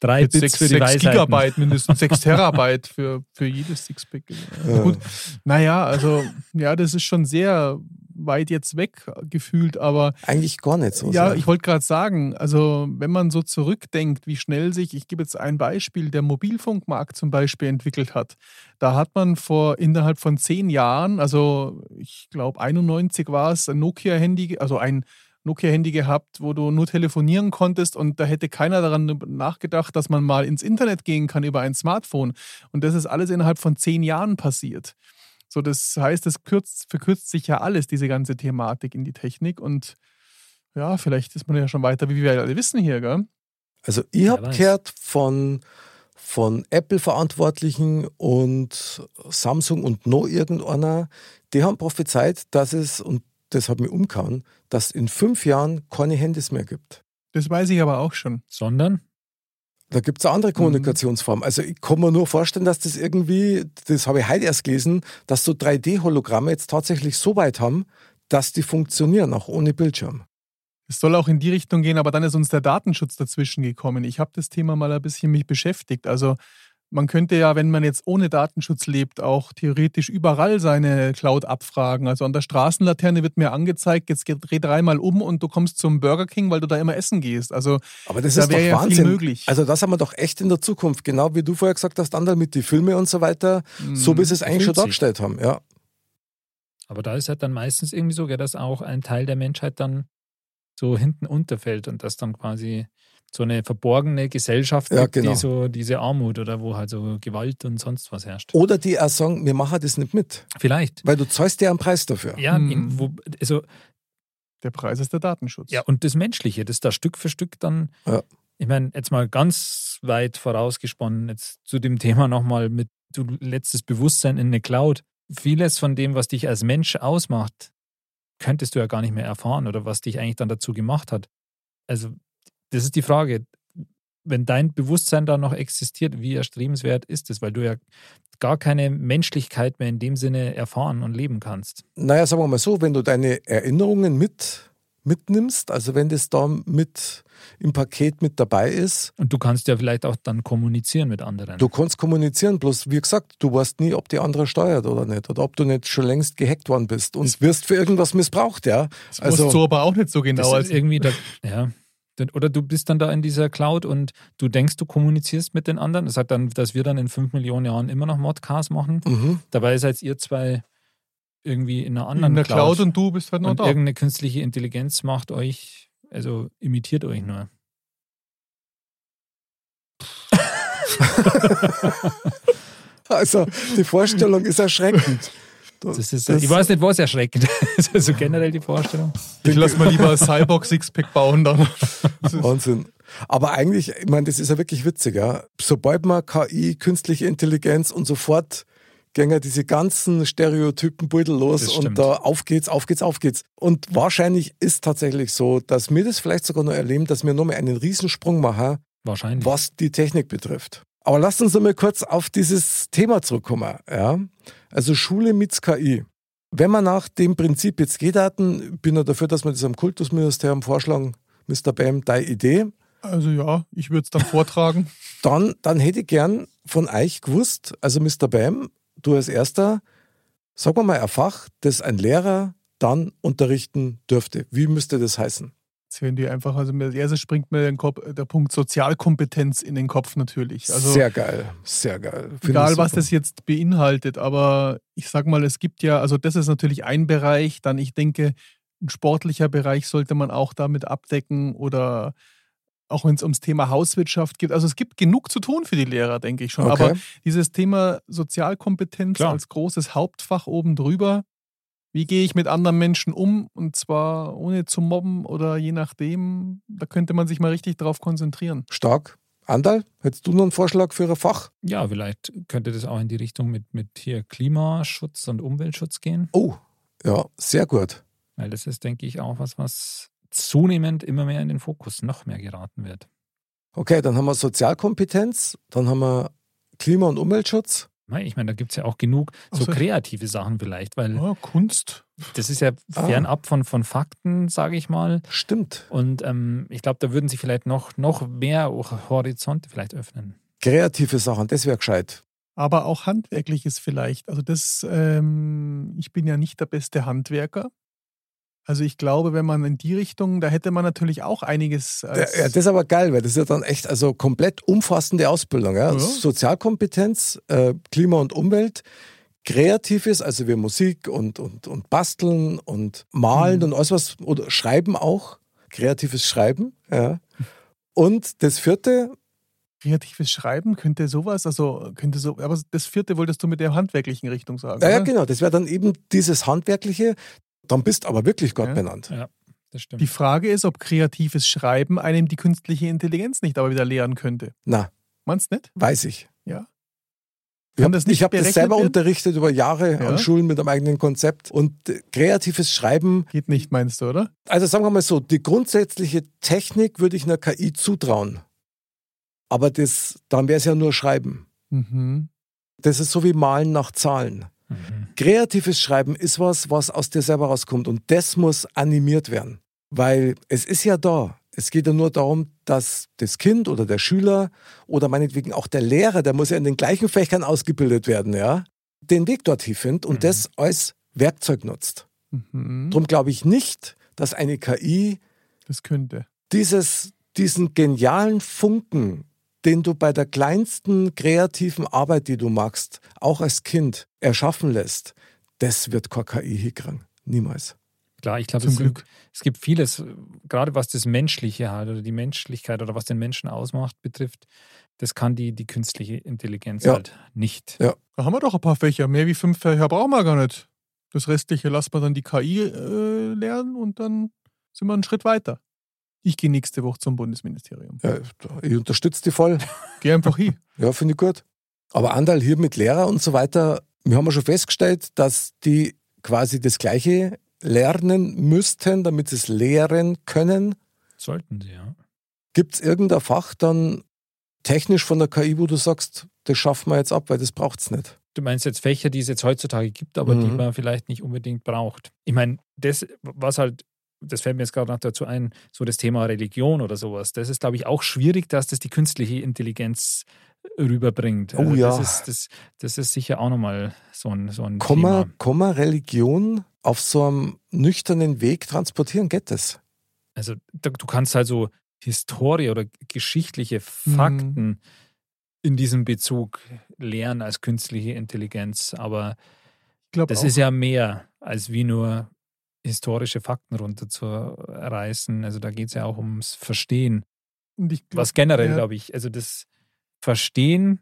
Drei Mit Bits 6, für die Weisheiten. Gigabyte, mindestens 6 Terabyte für, für jedes Sixpack. Ja. Gut, naja, also, ja, das ist schon sehr weit jetzt weg gefühlt, aber Eigentlich gar nicht so. ja, sehr. ich wollte gerade sagen, also wenn man so zurückdenkt, wie schnell sich, ich gebe jetzt ein Beispiel, der Mobilfunkmarkt zum Beispiel entwickelt hat. Da hat man vor innerhalb von zehn Jahren, also ich glaube 91 war es, ein Nokia-Handy, also ein Nokia-Handy gehabt, wo du nur telefonieren konntest und da hätte keiner daran nachgedacht, dass man mal ins Internet gehen kann über ein Smartphone. Und das ist alles innerhalb von zehn Jahren passiert. So, das heißt, es kürzt, verkürzt sich ja alles, diese ganze Thematik in die Technik und ja, vielleicht ist man ja schon weiter, wie wir alle wissen hier, gell? Also ich habe gehört von, von Apple-Verantwortlichen und Samsung und noch irgendeiner, die haben prophezeit, dass es, und das hat mich umgehauen, dass in fünf Jahren keine Handys mehr gibt. Das weiß ich aber auch schon. Sondern? Da gibt es eine Mhm. andere Kommunikationsform. Also ich kann mir nur vorstellen, dass das irgendwie, das habe ich heute erst gelesen, dass so 3D-Hologramme jetzt tatsächlich so weit haben, dass die funktionieren, auch ohne Bildschirm. Es soll auch in die Richtung gehen, aber dann ist uns der Datenschutz dazwischen gekommen. Ich habe das Thema mal ein bisschen mich beschäftigt. Also man könnte ja, wenn man jetzt ohne Datenschutz lebt, auch theoretisch überall seine Cloud abfragen. Also an der Straßenlaterne wird mir angezeigt, jetzt dreh dreimal um und du kommst zum Burger King, weil du da immer essen gehst. Also Aber das Da ist doch wäre ja viel Wahnsinn. möglich. Also das haben wir doch echt in der Zukunft, genau wie du vorher gesagt hast, Andal, mit den Filmen und so weiter, so wie sie es eigentlich schon dargestellt haben. Ja. Aber da ist halt dann meistens irgendwie so, dass auch ein Teil der Menschheit dann so hinten unterfällt und dass dann quasi so eine verborgene Gesellschaft Ja, gibt, genau. die so diese Armut oder wo halt so Gewalt und sonst was herrscht. Oder die auch sagen, wir machen das nicht mit, Vielleicht. weil du zahlst ja einen Preis dafür. Ja, Hm. in, wo, also, der Preis ist der Datenschutz. ja, und das Menschliche, das da Stück für Stück dann, Ja. ich meine, jetzt mal ganz weit vorausgesponnen, jetzt zu dem Thema nochmal mit, du letztes Bewusstsein in eine Cloud. Vieles von dem, was dich als Mensch ausmacht, könntest du ja gar nicht mehr erfahren oder was dich eigentlich dann dazu gemacht hat. Also, das ist die Frage. Wenn dein Bewusstsein da noch existiert, wie erstrebenswert ist es? Weil du ja gar keine Menschlichkeit mehr in dem Sinne erfahren und leben kannst. Naja, sagen wir mal so, wenn du deine Erinnerungen mit, mitnimmst, also wenn das da mit im Paket mit dabei ist, Und du kannst ja vielleicht auch dann kommunizieren mit anderen. du kannst kommunizieren, bloß wie gesagt, du weißt nie, ob die andere steuert oder nicht, oder ob du nicht schon längst gehackt worden bist und wirst für irgendwas missbraucht, ja. Das Also, wusst du aber auch nicht so genau. das als ist irgendwie da, ja. Oder du bist dann da in dieser Cloud und du denkst, du kommunizierst mit den anderen. Das sagt dann, dass wir dann in fünf Millionen Jahren immer noch Modcasts machen. mhm. Dabei seid ihr zwei irgendwie in einer anderen in der Cloud und du bist halt noch und da. irgendeine künstliche Intelligenz macht euch, also imitiert euch nur. also die Vorstellung ist erschreckend. Das ist, Das- ich weiß nicht, was erschreckend ist. Also generell die Vorstellung. Ich lass mal lieber ein Cyborg Sixpack bauen dann. Wahnsinn. Aber eigentlich, ich meine, das ist ja wirklich witzig. Ja? Sobald man KI, künstliche Intelligenz und sofort gehen diese ganzen Stereotypen Beutel los und da auf geht's, auf geht's, auf geht's. Und wahrscheinlich ist tatsächlich so, dass wir das vielleicht sogar noch erleben, dass wir nochmal einen Riesensprung machen, Wahrscheinlich. was die Technik betrifft. Aber lasst uns nochmal kurz auf dieses Thema zurückkommen. Ja? Also Schule mit KI. Wenn man nach dem Prinzip jetzt geht, hatten, bin ich dafür, dass wir das am Kultusministerium vorschlagen, Mr. Bam, deine Idee. Also ja, ich würde es dann vortragen. Dann, dann hätte ich gern von euch gewusst, also Mr. Bam, du als Erster, Sagen wir mal ein Fach, das ein Lehrer dann unterrichten dürfte. Wie müsste das heißen? Jetzt hören die einfach, also als erstes springt mir Kopf, der Punkt Sozialkompetenz in den Kopf natürlich. Also sehr geil, sehr geil. Find egal, was das jetzt beinhaltet, aber ich sag mal, es gibt ja, also das ist natürlich ein Bereich, dann ich denke, ein sportlicher Bereich sollte man auch damit abdecken oder auch wenn es ums Thema Hauswirtschaft geht. Also es gibt genug zu tun für die Lehrer, denke ich schon. Okay. Aber dieses Thema Sozialkompetenz Klar. als großes Hauptfach oben drüber, wie gehe ich mit anderen Menschen um und zwar ohne zu mobben oder je nachdem, da könnte man sich mal richtig drauf konzentrieren. Stark. Andal, hättest du noch einen Vorschlag für ein Fach? Ja, vielleicht könnte das auch in die Richtung mit, mit hier Klimaschutz und Umweltschutz gehen. Oh, ja, sehr gut. Weil das ist, denke ich, auch was, was zunehmend immer mehr in den Fokus noch mehr geraten wird. Okay, dann haben wir Sozialkompetenz, dann haben wir Klima- und Umweltschutz. Ich meine, da gibt es ja auch genug so so. kreative Sachen vielleicht, weil Ja, Kunst. das ist ja Ah. fernab von, von Fakten, sage ich mal. Stimmt. Und ähm, ich glaube, da würden sich vielleicht noch, noch mehr Horizonte vielleicht öffnen. Kreative Sachen, das wäre gescheit. aber auch handwerkliches vielleicht. Also das, ähm, ich bin ja nicht der beste Handwerker. Also ich glaube, wenn man in die Richtung, da hätte man natürlich auch einiges. Ja, ja, das ist aber geil, weil das ist ja dann echt also komplett umfassende Ausbildung. Ja? Ja. Sozialkompetenz, äh, Klima und Umwelt, Kreatives, also wir Musik und, und, und Basteln und Malen Mhm. und alles was, oder Schreiben auch, kreatives Schreiben. Ja. Und das vierte, kreatives Schreiben könnte sowas, also könnte so, aber das vierte wolltest du mit der handwerklichen Richtung sagen. ja, ja genau, das wäre dann eben dieses Handwerkliche, dann bist aber wirklich Gott Ja. benannt. Das stimmt. Die Frage ist, ob kreatives Schreiben einem die künstliche Intelligenz nicht aber wieder lehren könnte. Na, Meinst du nicht? weiß ich. Ja. Ich habe das nicht hab das selber werden? unterrichtet über Jahre Ja. an Schulen mit einem eigenen Konzept. Und äh, kreatives Schreiben, Geht nicht, meinst du, oder? also sagen wir mal so, die grundsätzliche Technik würde ich einer KI zutrauen. Aber das, dann wäre es ja nur Schreiben. Mhm. Das ist so wie Malen nach Zahlen. Mhm. Kreatives Schreiben ist was, was aus dir selber rauskommt. Und das muss animiert werden. Weil es ist ja da. Es geht ja nur darum, dass das Kind oder der Schüler oder meinetwegen auch der Lehrer, der muss ja in den gleichen Fächern ausgebildet werden, ja, den Weg dorthin findet und Mhm. das als Werkzeug nutzt. Mhm. Darum glaube ich nicht, dass eine KI Das könnte. dieses, diesen genialen Funken, den du bei der kleinsten kreativen Arbeit, die du machst, auch als Kind erschaffen lässt, das wird keine KI hinkriegen. Niemals. Klar, ich glaube, Zum es, es gibt vieles, gerade was das Menschliche halt oder die Menschlichkeit oder was den Menschen ausmacht, betrifft, das kann die, die künstliche Intelligenz Ja. halt nicht. Ja. Da haben wir doch ein paar Fächer. Mehr wie fünf Fächer brauchen wir gar nicht. Das restliche lassen wir dann die KI äh, lernen und dann sind wir einen Schritt weiter. Ich gehe nächste Woche zum Bundesministerium. Ja, ich unterstütze die voll. Geh einfach hin. Ja, finde ich gut. Aber Andal hier mit Lehrer und so weiter, wir haben ja schon festgestellt, dass die quasi das Gleiche lernen müssten, damit sie es lehren können. Sollten sie, ja. Gibt es irgendein Fach dann technisch von der KI, wo du sagst, das schaffen wir jetzt ab, weil das braucht es nicht? Du meinst jetzt Fächer, die es jetzt heutzutage gibt, aber die Mhm. man vielleicht nicht unbedingt braucht. Ich meine, das, was halt, das fällt mir jetzt gerade noch dazu ein, so das Thema Religion oder sowas, das ist, glaube ich, auch schwierig, dass das die künstliche Intelligenz rüberbringt. Oh ja. Das ist, das, das ist sicher auch nochmal so ein, so ein Komma, Thema. Komma Religion auf so einem nüchternen Weg transportieren, geht das? Also du kannst halt so Historie oder geschichtliche Mhm. Fakten in diesem Bezug lernen als künstliche Intelligenz, aber Das auch. ist ja mehr als wie nur historische Fakten runterzureißen. Also da geht es ja auch ums Verstehen. Glaub, Was generell, ja. glaube ich, also das Verstehen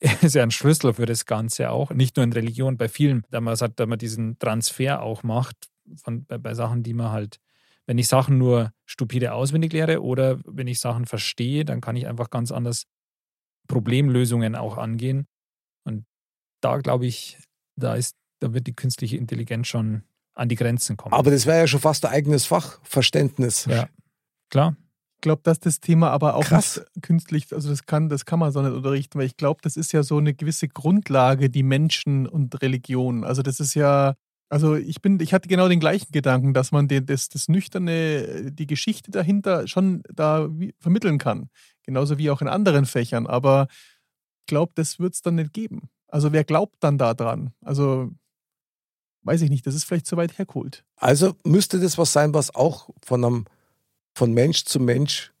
ist ja ein Schlüssel für das Ganze auch. Nicht nur in Religion, bei vielen, da man sagt, da man diesen Transfer auch macht von, bei, bei Sachen, die man halt, wenn ich Sachen nur stupide auswendig lehre oder wenn ich Sachen verstehe, dann kann ich einfach ganz anders Problemlösungen auch angehen. Und da glaube ich, da ist, da wird die künstliche Intelligenz schon an die Grenzen kommen. Aber das wäre ja schon fast ein eigenes Fach, Verständnis. Ja. Klar. Ich glaube, dass das Thema aber auch Krass. nicht künstlich, also das kann, das kann man so nicht unterrichten, weil ich glaube, das ist ja so eine gewisse Grundlage, die Menschen und Religion. Also das ist ja, also ich bin, ich hatte genau den gleichen Gedanken, dass man den, das, das Nüchterne, die Geschichte dahinter schon da wie, vermitteln kann. Genauso wie auch in anderen Fächern. Aber ich glaube, das wird es dann nicht geben. Also wer glaubt dann da dran? Also weiß ich nicht, das ist vielleicht zu weit hergeholt. Also müsste das was sein, was auch von einem von Mensch zu Mensch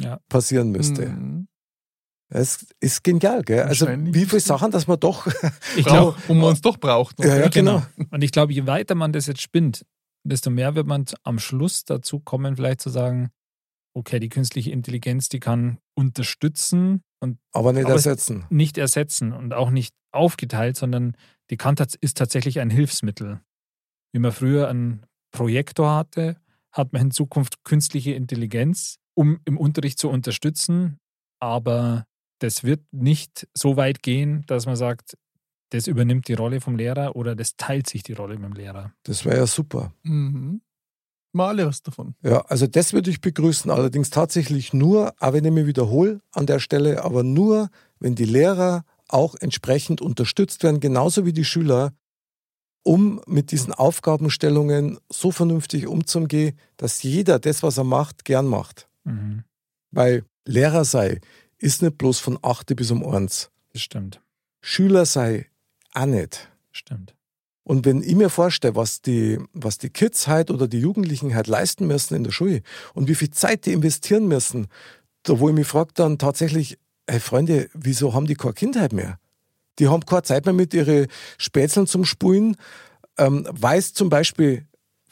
Ja. passieren müsste. Mhm. Das ist genial, gell? Also wie viele Sachen, dass man doch. Ich glaube, wo man uns doch braucht. ja, ja, genau. Und ich glaube, je weiter man das jetzt spinnt, desto mehr wird man am Schluss dazu kommen, vielleicht zu sagen, okay, die künstliche Intelligenz, die kann unterstützen und Aber nicht Aber es- ersetzen. nicht ersetzen und auch nicht aufgeteilt, sondern die kann tats- ist tatsächlich ein Hilfsmittel. Wie man früher einen Projektor hatte, hat man in Zukunft künstliche Intelligenz, um im Unterricht zu unterstützen, aber das wird nicht so weit gehen, dass man sagt, das übernimmt die Rolle vom Lehrer oder das teilt sich die Rolle mit dem Lehrer. Das wäre ja super. Mhm. Mal alle was davon. Ja, also das würde ich begrüßen. Allerdings tatsächlich nur, auch wenn ich mich wiederhole an der Stelle, aber nur, wenn die Lehrer auch entsprechend unterstützt werden, genauso wie die Schüler, um mit diesen Aufgabenstellungen so vernünftig umzugehen, dass jeder das, was er macht, gern macht. Mhm. Weil Lehrer sei, ist nicht bloß von 8 bis um 1. Das stimmt. Schüler sei, auch nicht. Stimmt. Und wenn ich mir vorstelle, was die, was die Kids halt oder die Jugendlichen halt leisten müssen in der Schule und wie viel Zeit die investieren müssen, da wo ich mich frage dann tatsächlich, hey Freunde, wieso haben die keine Kindheit mehr? Die haben keine Zeit mehr mit ihren Spätzeln zum Spulen, ähm, weiß zum Beispiel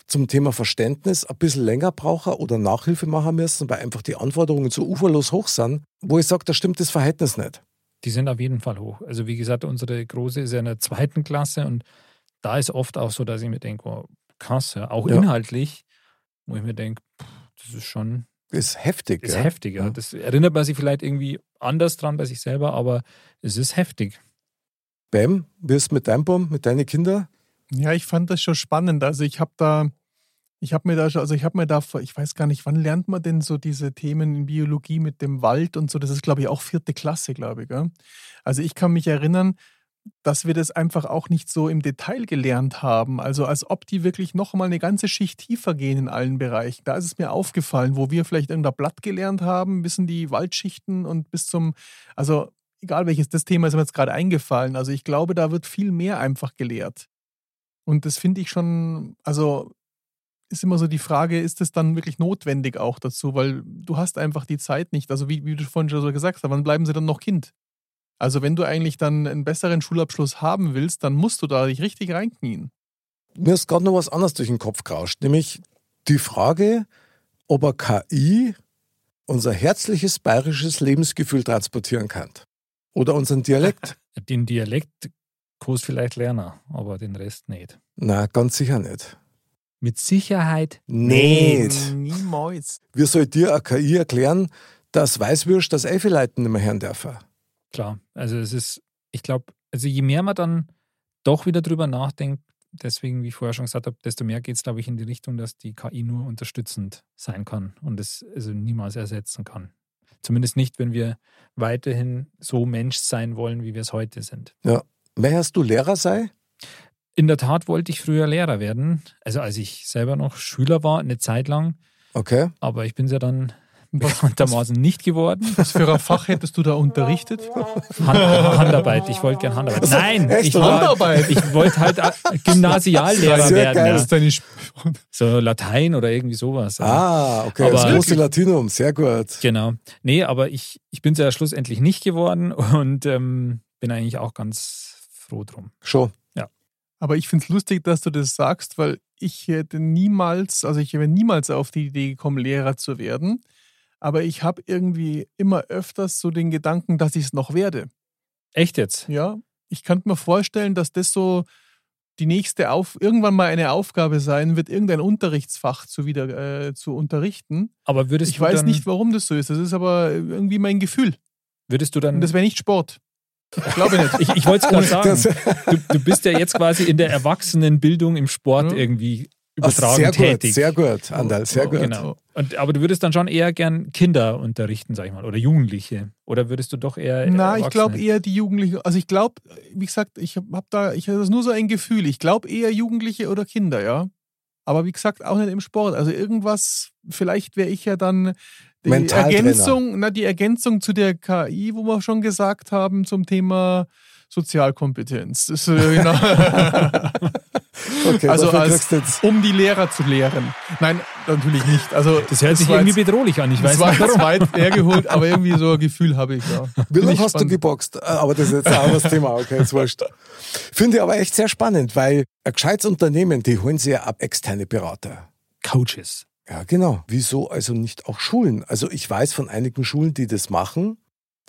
zum Thema Verständnis ein bisschen länger brauchen oder Nachhilfe machen müssen, weil einfach die Anforderungen so uferlos hoch sind, wo ich sage, da stimmt das Verhältnis nicht. Die sind auf jeden Fall hoch. Also wie gesagt, unsere Große ist ja in der zweiten Klasse und da ist oft auch so, dass ich mir denke, oh, krass, ja. auch Ja. inhaltlich, wo ich mir denke, das ist schon Ist heftig. ist gell? heftig. Ja. Ja. Das erinnert man sich vielleicht irgendwie anders dran bei sich selber, aber es ist heftig. Bam, wie ist mit deinem Baum, mit deinen Kindern? Ja, ich fand das schon spannend. Also ich habe da, ich habe mir da schon, also ich habe mir da, vor- ich weiß gar nicht, wann lernt man denn so diese Themen in Biologie mit dem Wald und so? Das ist, glaube ich, auch vierte Klasse, glaube ich. Gell? Also ich kann mich erinnern, dass wir das einfach auch nicht so im Detail gelernt haben. Also als ob die wirklich noch mal eine ganze Schicht tiefer gehen in allen Bereichen. Da ist es mir aufgefallen, wo wir vielleicht irgendein Blatt gelernt haben, bis in die Waldschichten und bis zum, also egal welches das Thema ist mir jetzt gerade eingefallen. Also ich glaube, da wird viel mehr einfach gelehrt. Und das finde ich schon, also ist immer so die Frage, ist es dann wirklich notwendig auch dazu? Weil du hast einfach die Zeit nicht. Also wie, wie du vorhin schon so gesagt hast, wann bleiben sie dann noch Kind? Also wenn du eigentlich dann einen besseren Schulabschluss haben willst, dann musst du da dich richtig reinknien. Mir ist gerade noch was anderes durch den Kopf gerauscht, nämlich die Frage, ob eine KI unser herzliches bayerisches Lebensgefühl transportieren kann. Oder unseren Dialekt. Den Dialekt groß vielleicht lernen, aber den Rest nicht. Na, ganz sicher nicht. Mit Sicherheit Nicht. Niemals. Wie soll dir eine KI erklären, dass Weißwürst das Elfeleiten nicht mehr hören dürfen? Klar, also es ist, ich glaube, also je mehr man dann doch wieder drüber nachdenkt, deswegen, wie ich vorher schon gesagt habe, desto mehr geht es, glaube ich, in die Richtung, dass die KI nur unterstützend sein kann und es also niemals ersetzen kann. Zumindest nicht, wenn wir weiterhin so Mensch sein wollen, wie wir es heute sind. Möchtest du Lehrer sei? In der Tat wollte ich früher Lehrer werden, also als ich selber noch Schüler war, eine Zeit lang, Okay. aber ich bin es ja dann bekanntermaßen nicht geworden. was für ein Fach hättest du da unterrichtet? Hand, Handarbeit, ich wollte gern Handarbeit. Nein, echt? ich, war, Handarbeit? ich wollte halt Gymnasiallehrer werden. Ja. So Latein oder irgendwie sowas. ja. Ah, okay. Aber- das große Latinum, sehr gut. Genau. Nee, aber ich, ich bin es ja schlussendlich nicht geworden und ähm, bin eigentlich auch ganz froh drum. Schon. Aber ich finde es lustig, dass du das sagst, weil ich hätte niemals, also ich wäre niemals auf die Idee gekommen, Lehrer zu werden. Aber ich habe irgendwie immer öfters so den Gedanken, dass ich es noch werde. Echt jetzt? Ja, ich könnte mir vorstellen, dass das so die nächste auf irgendwann mal eine Aufgabe sein wird, irgendein Unterrichtsfach zu wieder äh, zu unterrichten. Aber würdest Ich du weiß dann, nicht, warum das so ist. Das ist aber irgendwie mein Gefühl. würdest du dann Und das wäre nicht Sport. Ich glaube nicht. Ich, ich wollte es gerade sagen. Du, du bist ja jetzt quasi in der Erwachsenenbildung im Sport Ja. irgendwie Ach, übertragen sehr tätig. gut, sehr gut, Andal, sehr gut. Genau. Und, aber du würdest dann schon eher gern Kinder unterrichten, sag ich mal, oder Jugendliche. Oder würdest du doch eher. Na, ich glaube eher die Jugendlichen. Also ich glaube, wie gesagt, ich habe da, ich habe das nur so ein Gefühl. Ich glaube eher Jugendliche oder Kinder, ja. Aber wie gesagt, auch nicht im Sport. Also irgendwas, vielleicht wäre ich ja dann die. Ergänzung, na, die Ergänzung zu der KI, wo wir schon gesagt haben, zum Thema Sozialkompetenz. Das, genau. Okay, also als, du um die Lehrer zu lehren. Nein, natürlich nicht. Also Das hört sich irgendwie jetzt- bedrohlich an. Ich weiß Das war nicht warum. weit hergeholt, aber irgendwie so ein Gefühl habe ich ja. Wie hast du spannend. geboxt? Äh, Aber das ist jetzt ein anderes Thema, okay, jetzt wurscht. Finde ich aber echt sehr spannend, weil ein gescheites Unternehmen, die holen sich ja ab externe Berater. Coaches. Ja, genau. Wieso also nicht auch Schulen? Also ich weiß von einigen Schulen, die das machen,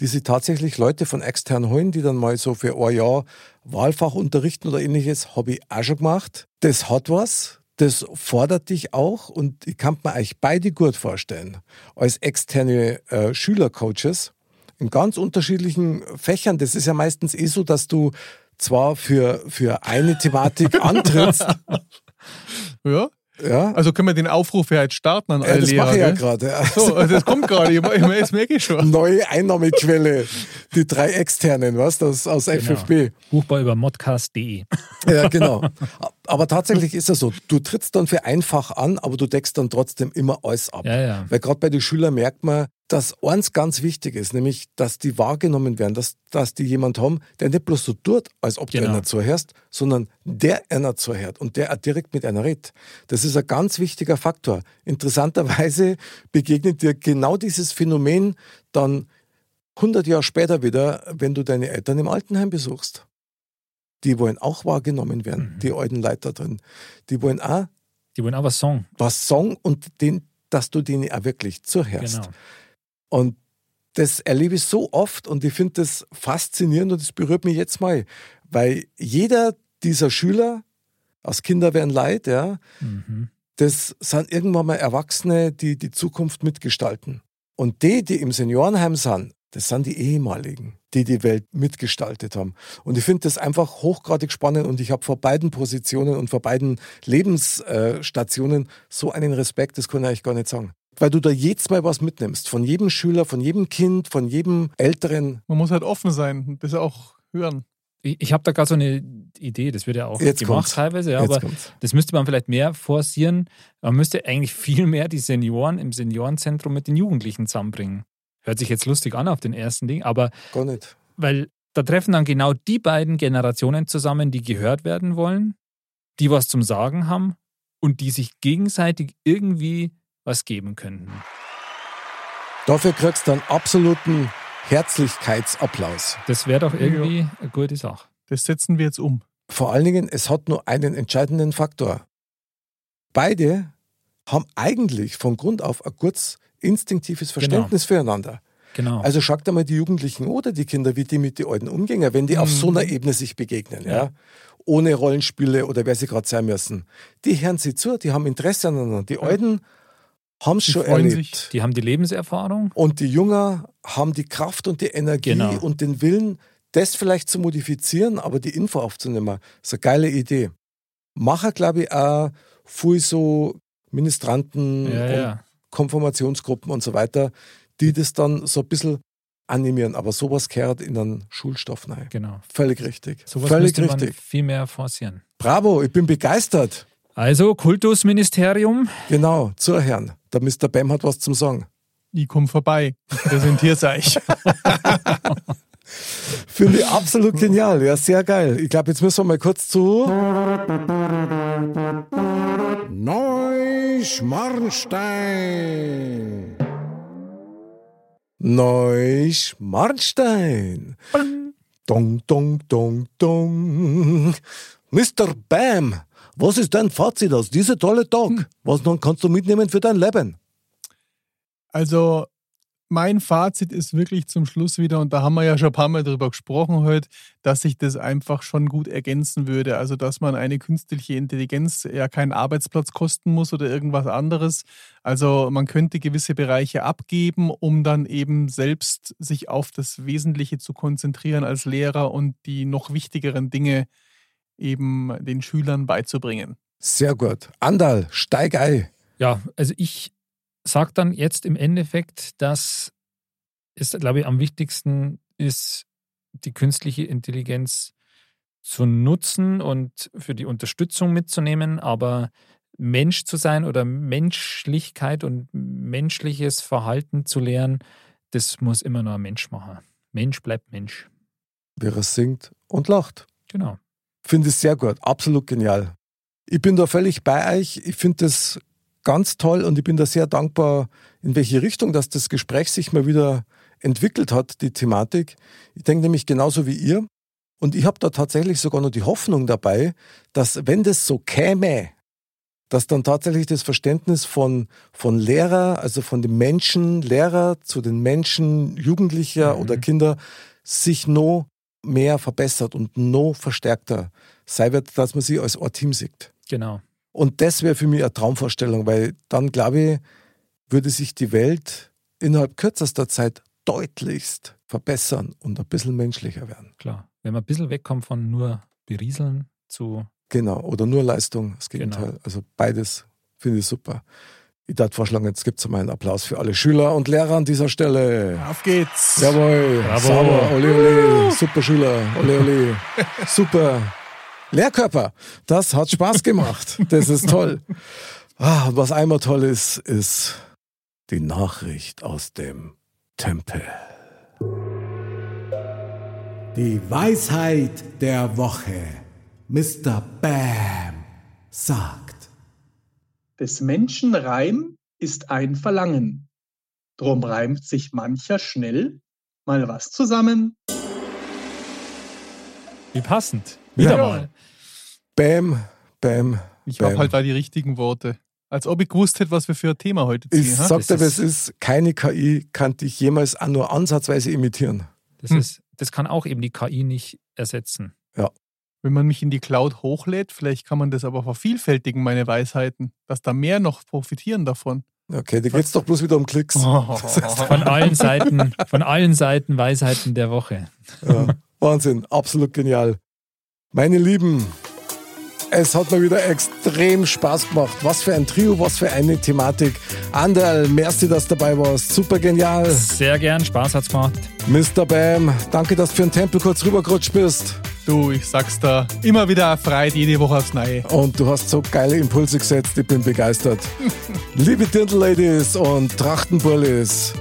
die sie tatsächlich Leute von extern holen, die dann mal so für ein Jahr Wahlfach unterrichten oder ähnliches, habe ich auch schon gemacht. Das hat was, das fordert dich auch und ich kann mir euch beide gut vorstellen, als externe äh, Schülercoaches in ganz unterschiedlichen Fächern. Das ist ja meistens eh so, dass du zwar für, für eine Thematik antrittst, Ja? Ja, Also können wir den Aufruf ja jetzt starten an ja alle das Lehrer. mache ich ja gerade. So, also das kommt gerade, ich- ich- das merke ich schon. neue Einnahmequelle. Die drei externen, was? Das aus FFB. Buchbar über modcast.de. Ja, genau. Aber tatsächlich ist es so. Du trittst dann für einfach an, aber du deckst dann trotzdem immer alles ab. Ja, ja. Weil gerade bei den Schülern merkt man, dass eins ganz wichtig ist, nämlich, dass die wahrgenommen werden, dass, dass die jemand haben, der nicht bloß so tut, als ob Genau. du einer zuhörst, sondern der einer zuhört und der auch direkt mit einer redet. Das ist ein ganz wichtiger Faktor. Interessanterweise begegnet dir genau dieses Phänomen dann 100 Jahre später wieder, wenn du deine Eltern im Altenheim besuchst. Die wollen auch wahrgenommen werden, Mhm. die alten Leute drin. Die wollen auch Die wollen aber Song. was sagen und den, dass du denen auch wirklich zuhörst. Genau. Und das erlebe ich so oft und ich finde das faszinierend und das berührt mich jetzt mal, weil jeder dieser Schüler aus Kinder werden leid, ja, Mhm. das sind irgendwann mal Erwachsene, die die Zukunft mitgestalten. Und die, die im Seniorenheim sind, das sind die ehemaligen, die die Welt mitgestaltet haben. Und ich finde das einfach hochgradig spannend und ich habe vor beiden Positionen und vor beiden Lebensstationen so einen Respekt, das kann ich eigentlich gar nicht sagen. Weil du da jedes Mal was mitnimmst, von jedem Schüler, von jedem Kind, von jedem Älteren. Man muss halt offen sein und das auch hören. Ich, ich habe da gerade so eine Idee, das wird ja auch Jetzt gemacht kommt's. teilweise, ja, Jetzt aber kommt's. das müsste man vielleicht mehr forcieren. Man müsste eigentlich viel mehr die Senioren im Seniorenzentrum mit den Jugendlichen zusammenbringen. Hört sich jetzt lustig an auf den ersten Ding, aber Gar nicht. weil da treffen dann genau die beiden Generationen zusammen, die gehört werden wollen, die was zum Sagen haben und die sich gegenseitig irgendwie was geben könnten. Dafür kriegst du einen absoluten Herzlichkeitsapplaus. Das wäre doch irgendwie eine gute Sache. Das setzen wir jetzt um. Vor allen Dingen, es hat nur einen entscheidenden Faktor. Beide haben eigentlich von Grund auf ein kurz instinktives Verständnis füreinander. Genau. Also schaut einmal die Jugendlichen oder die Kinder, wie die mit den Alten umgehen, wenn die auf so einer Ebene sich begegnen, ja. Ja. Ohne Rollenspiele oder wer sie gerade sein müssen. Die hören sie zu, die haben Interesse aneinander. Die Alten haben es Die schon erlebt. sich. die haben die Lebenserfahrung. Und die Jünger haben die Kraft und die Energie Genau. und den Willen, das vielleicht zu modifizieren, aber die Info aufzunehmen. Das ist eine geile Idee. Macher, glaube ich, auch viel so Ministranten Ja, und ja. Konfirmationsgruppen und so weiter, die das dann so ein bisschen animieren. Aber sowas kehrt in einen Schulstoff rein. Genau. Völlig richtig. Sowas Völlig müsste man richtig. viel mehr forcieren. Bravo, ich bin begeistert. Also, Kultusministerium. Genau, zur Herrn. Der Mr. Bam hat was zum Sagen. Ich komme vorbei. Ich präsentier's euch. Finde ich absolut genial. Ja, sehr geil. Ich glaube, jetzt müssen wir mal kurz zu. Neuschmarnstein. Neuschmarnstein. Dong, dong, dong, dong. Mr. Bam, was ist dein Fazit aus diesem tollen Tag? Was dann kannst du mitnehmen für dein Leben? Also, mein Fazit ist wirklich zum Schluss wieder, und da haben wir ja schon ein paar Mal drüber gesprochen heute, dass sich das einfach schon gut ergänzen würde. Also, dass man eine künstliche Intelligenz ja keinen Arbeitsplatz kosten muss oder irgendwas anderes. Also, man könnte gewisse Bereiche abgeben, um dann eben selbst sich auf das Wesentliche zu konzentrieren als Lehrer und die noch wichtigeren Dinge eben den Schülern beizubringen. Sehr gut. Andal, steig ein. Ja, also ich sage dann jetzt im Endeffekt, dass es, glaube ich, am wichtigsten ist, die künstliche Intelligenz zu nutzen und für die Unterstützung mitzunehmen, aber Mensch zu sein oder Menschlichkeit und menschliches Verhalten zu lernen, das muss immer nur ein Mensch machen. Mensch bleibt Mensch. Wie er singt und lacht. Genau. Finde ich sehr gut. Absolut genial. Ich bin da völlig bei euch. Ich finde das ganz toll und ich bin da sehr dankbar, in welche Richtung dass das Gespräch sich mal wieder entwickelt hat, die Thematik. Ich denke nämlich genauso wie ihr. Und ich habe da tatsächlich sogar noch die Hoffnung dabei, dass wenn das so käme, dass dann tatsächlich das Verständnis von, von Lehrer, also von dem Menschen, Lehrer zu den Menschen, Jugendlicher Mhm. oder Kinder, sich noch mehr verbessert und noch verstärkter sei wird, dass man sie als ein Team sieht. Genau. Und das wäre für mich eine Traumvorstellung, weil dann, glaube ich, würde sich die Welt innerhalb kürzester Zeit deutlichst verbessern und ein bisschen menschlicher werden. Klar. Wenn man ein bisschen wegkommt von nur berieseln zu. Genau. Oder nur Leistung, das Gegenteil. Genau. Also beides finde ich super. Ich darf vorschlagen, jetzt gibt es mal einen Applaus für alle Schüler und Lehrer an dieser Stelle. Auf geht's. Jawohl, Bravo. sauber, ole ole, super Schüler, ole ole, super. Lehrkörper, das hat Spaß gemacht, das ist toll. Ah, und was einmal toll ist, ist die Nachricht aus dem Tempel. Die Weisheit der Woche. Mr. Bam sagt. Des Menschen Reim ist ein Verlangen. Drum reimt sich mancher schnell mal was zusammen. Wie passend. Wieder Ja. mal. Bam, bam, Ich habe halt da die richtigen Worte. Als ob ich gewusst hätte, was wir für ein Thema heute ziehen. Ich ha? sag dir, das was ist, keine KI kann dich jemals auch nur ansatzweise imitieren. Das, Hm. ist, das kann auch eben die KI nicht ersetzen. Wenn man mich in die Cloud hochlädt, vielleicht kann man das aber vervielfältigen, meine Weisheiten, dass da mehr noch profitieren davon. Okay, da geht's doch bloß wieder um Klicks. Von allen Seiten, von allen Seiten Weisheiten der Woche. Ja, Wahnsinn, absolut genial. Meine Lieben, es hat mir wieder extrem Spaß gemacht. Was für ein Trio, was für eine Thematik. Anderl, merci, dass du dabei warst. Super genial. Sehr gern, Spaß hat's gemacht. Mr. Bam, danke, dass du für den Tempel kurz rübergerutscht bist. Du, ich sag's da, immer wieder erfreut, jede Woche aufs Neue. Und du hast so geile Impulse gesetzt, ich bin begeistert. Liebe Dirndl-Ladies und Trachtenbullis,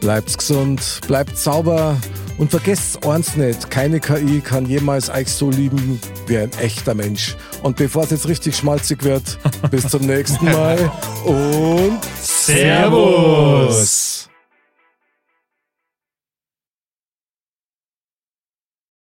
bleibt gesund, bleibt sauber und vergesst eins nicht, keine KI kann jemals euch so lieben wie ein echter Mensch. Und bevor es jetzt richtig schmalzig wird, bis zum nächsten Mal und Servus.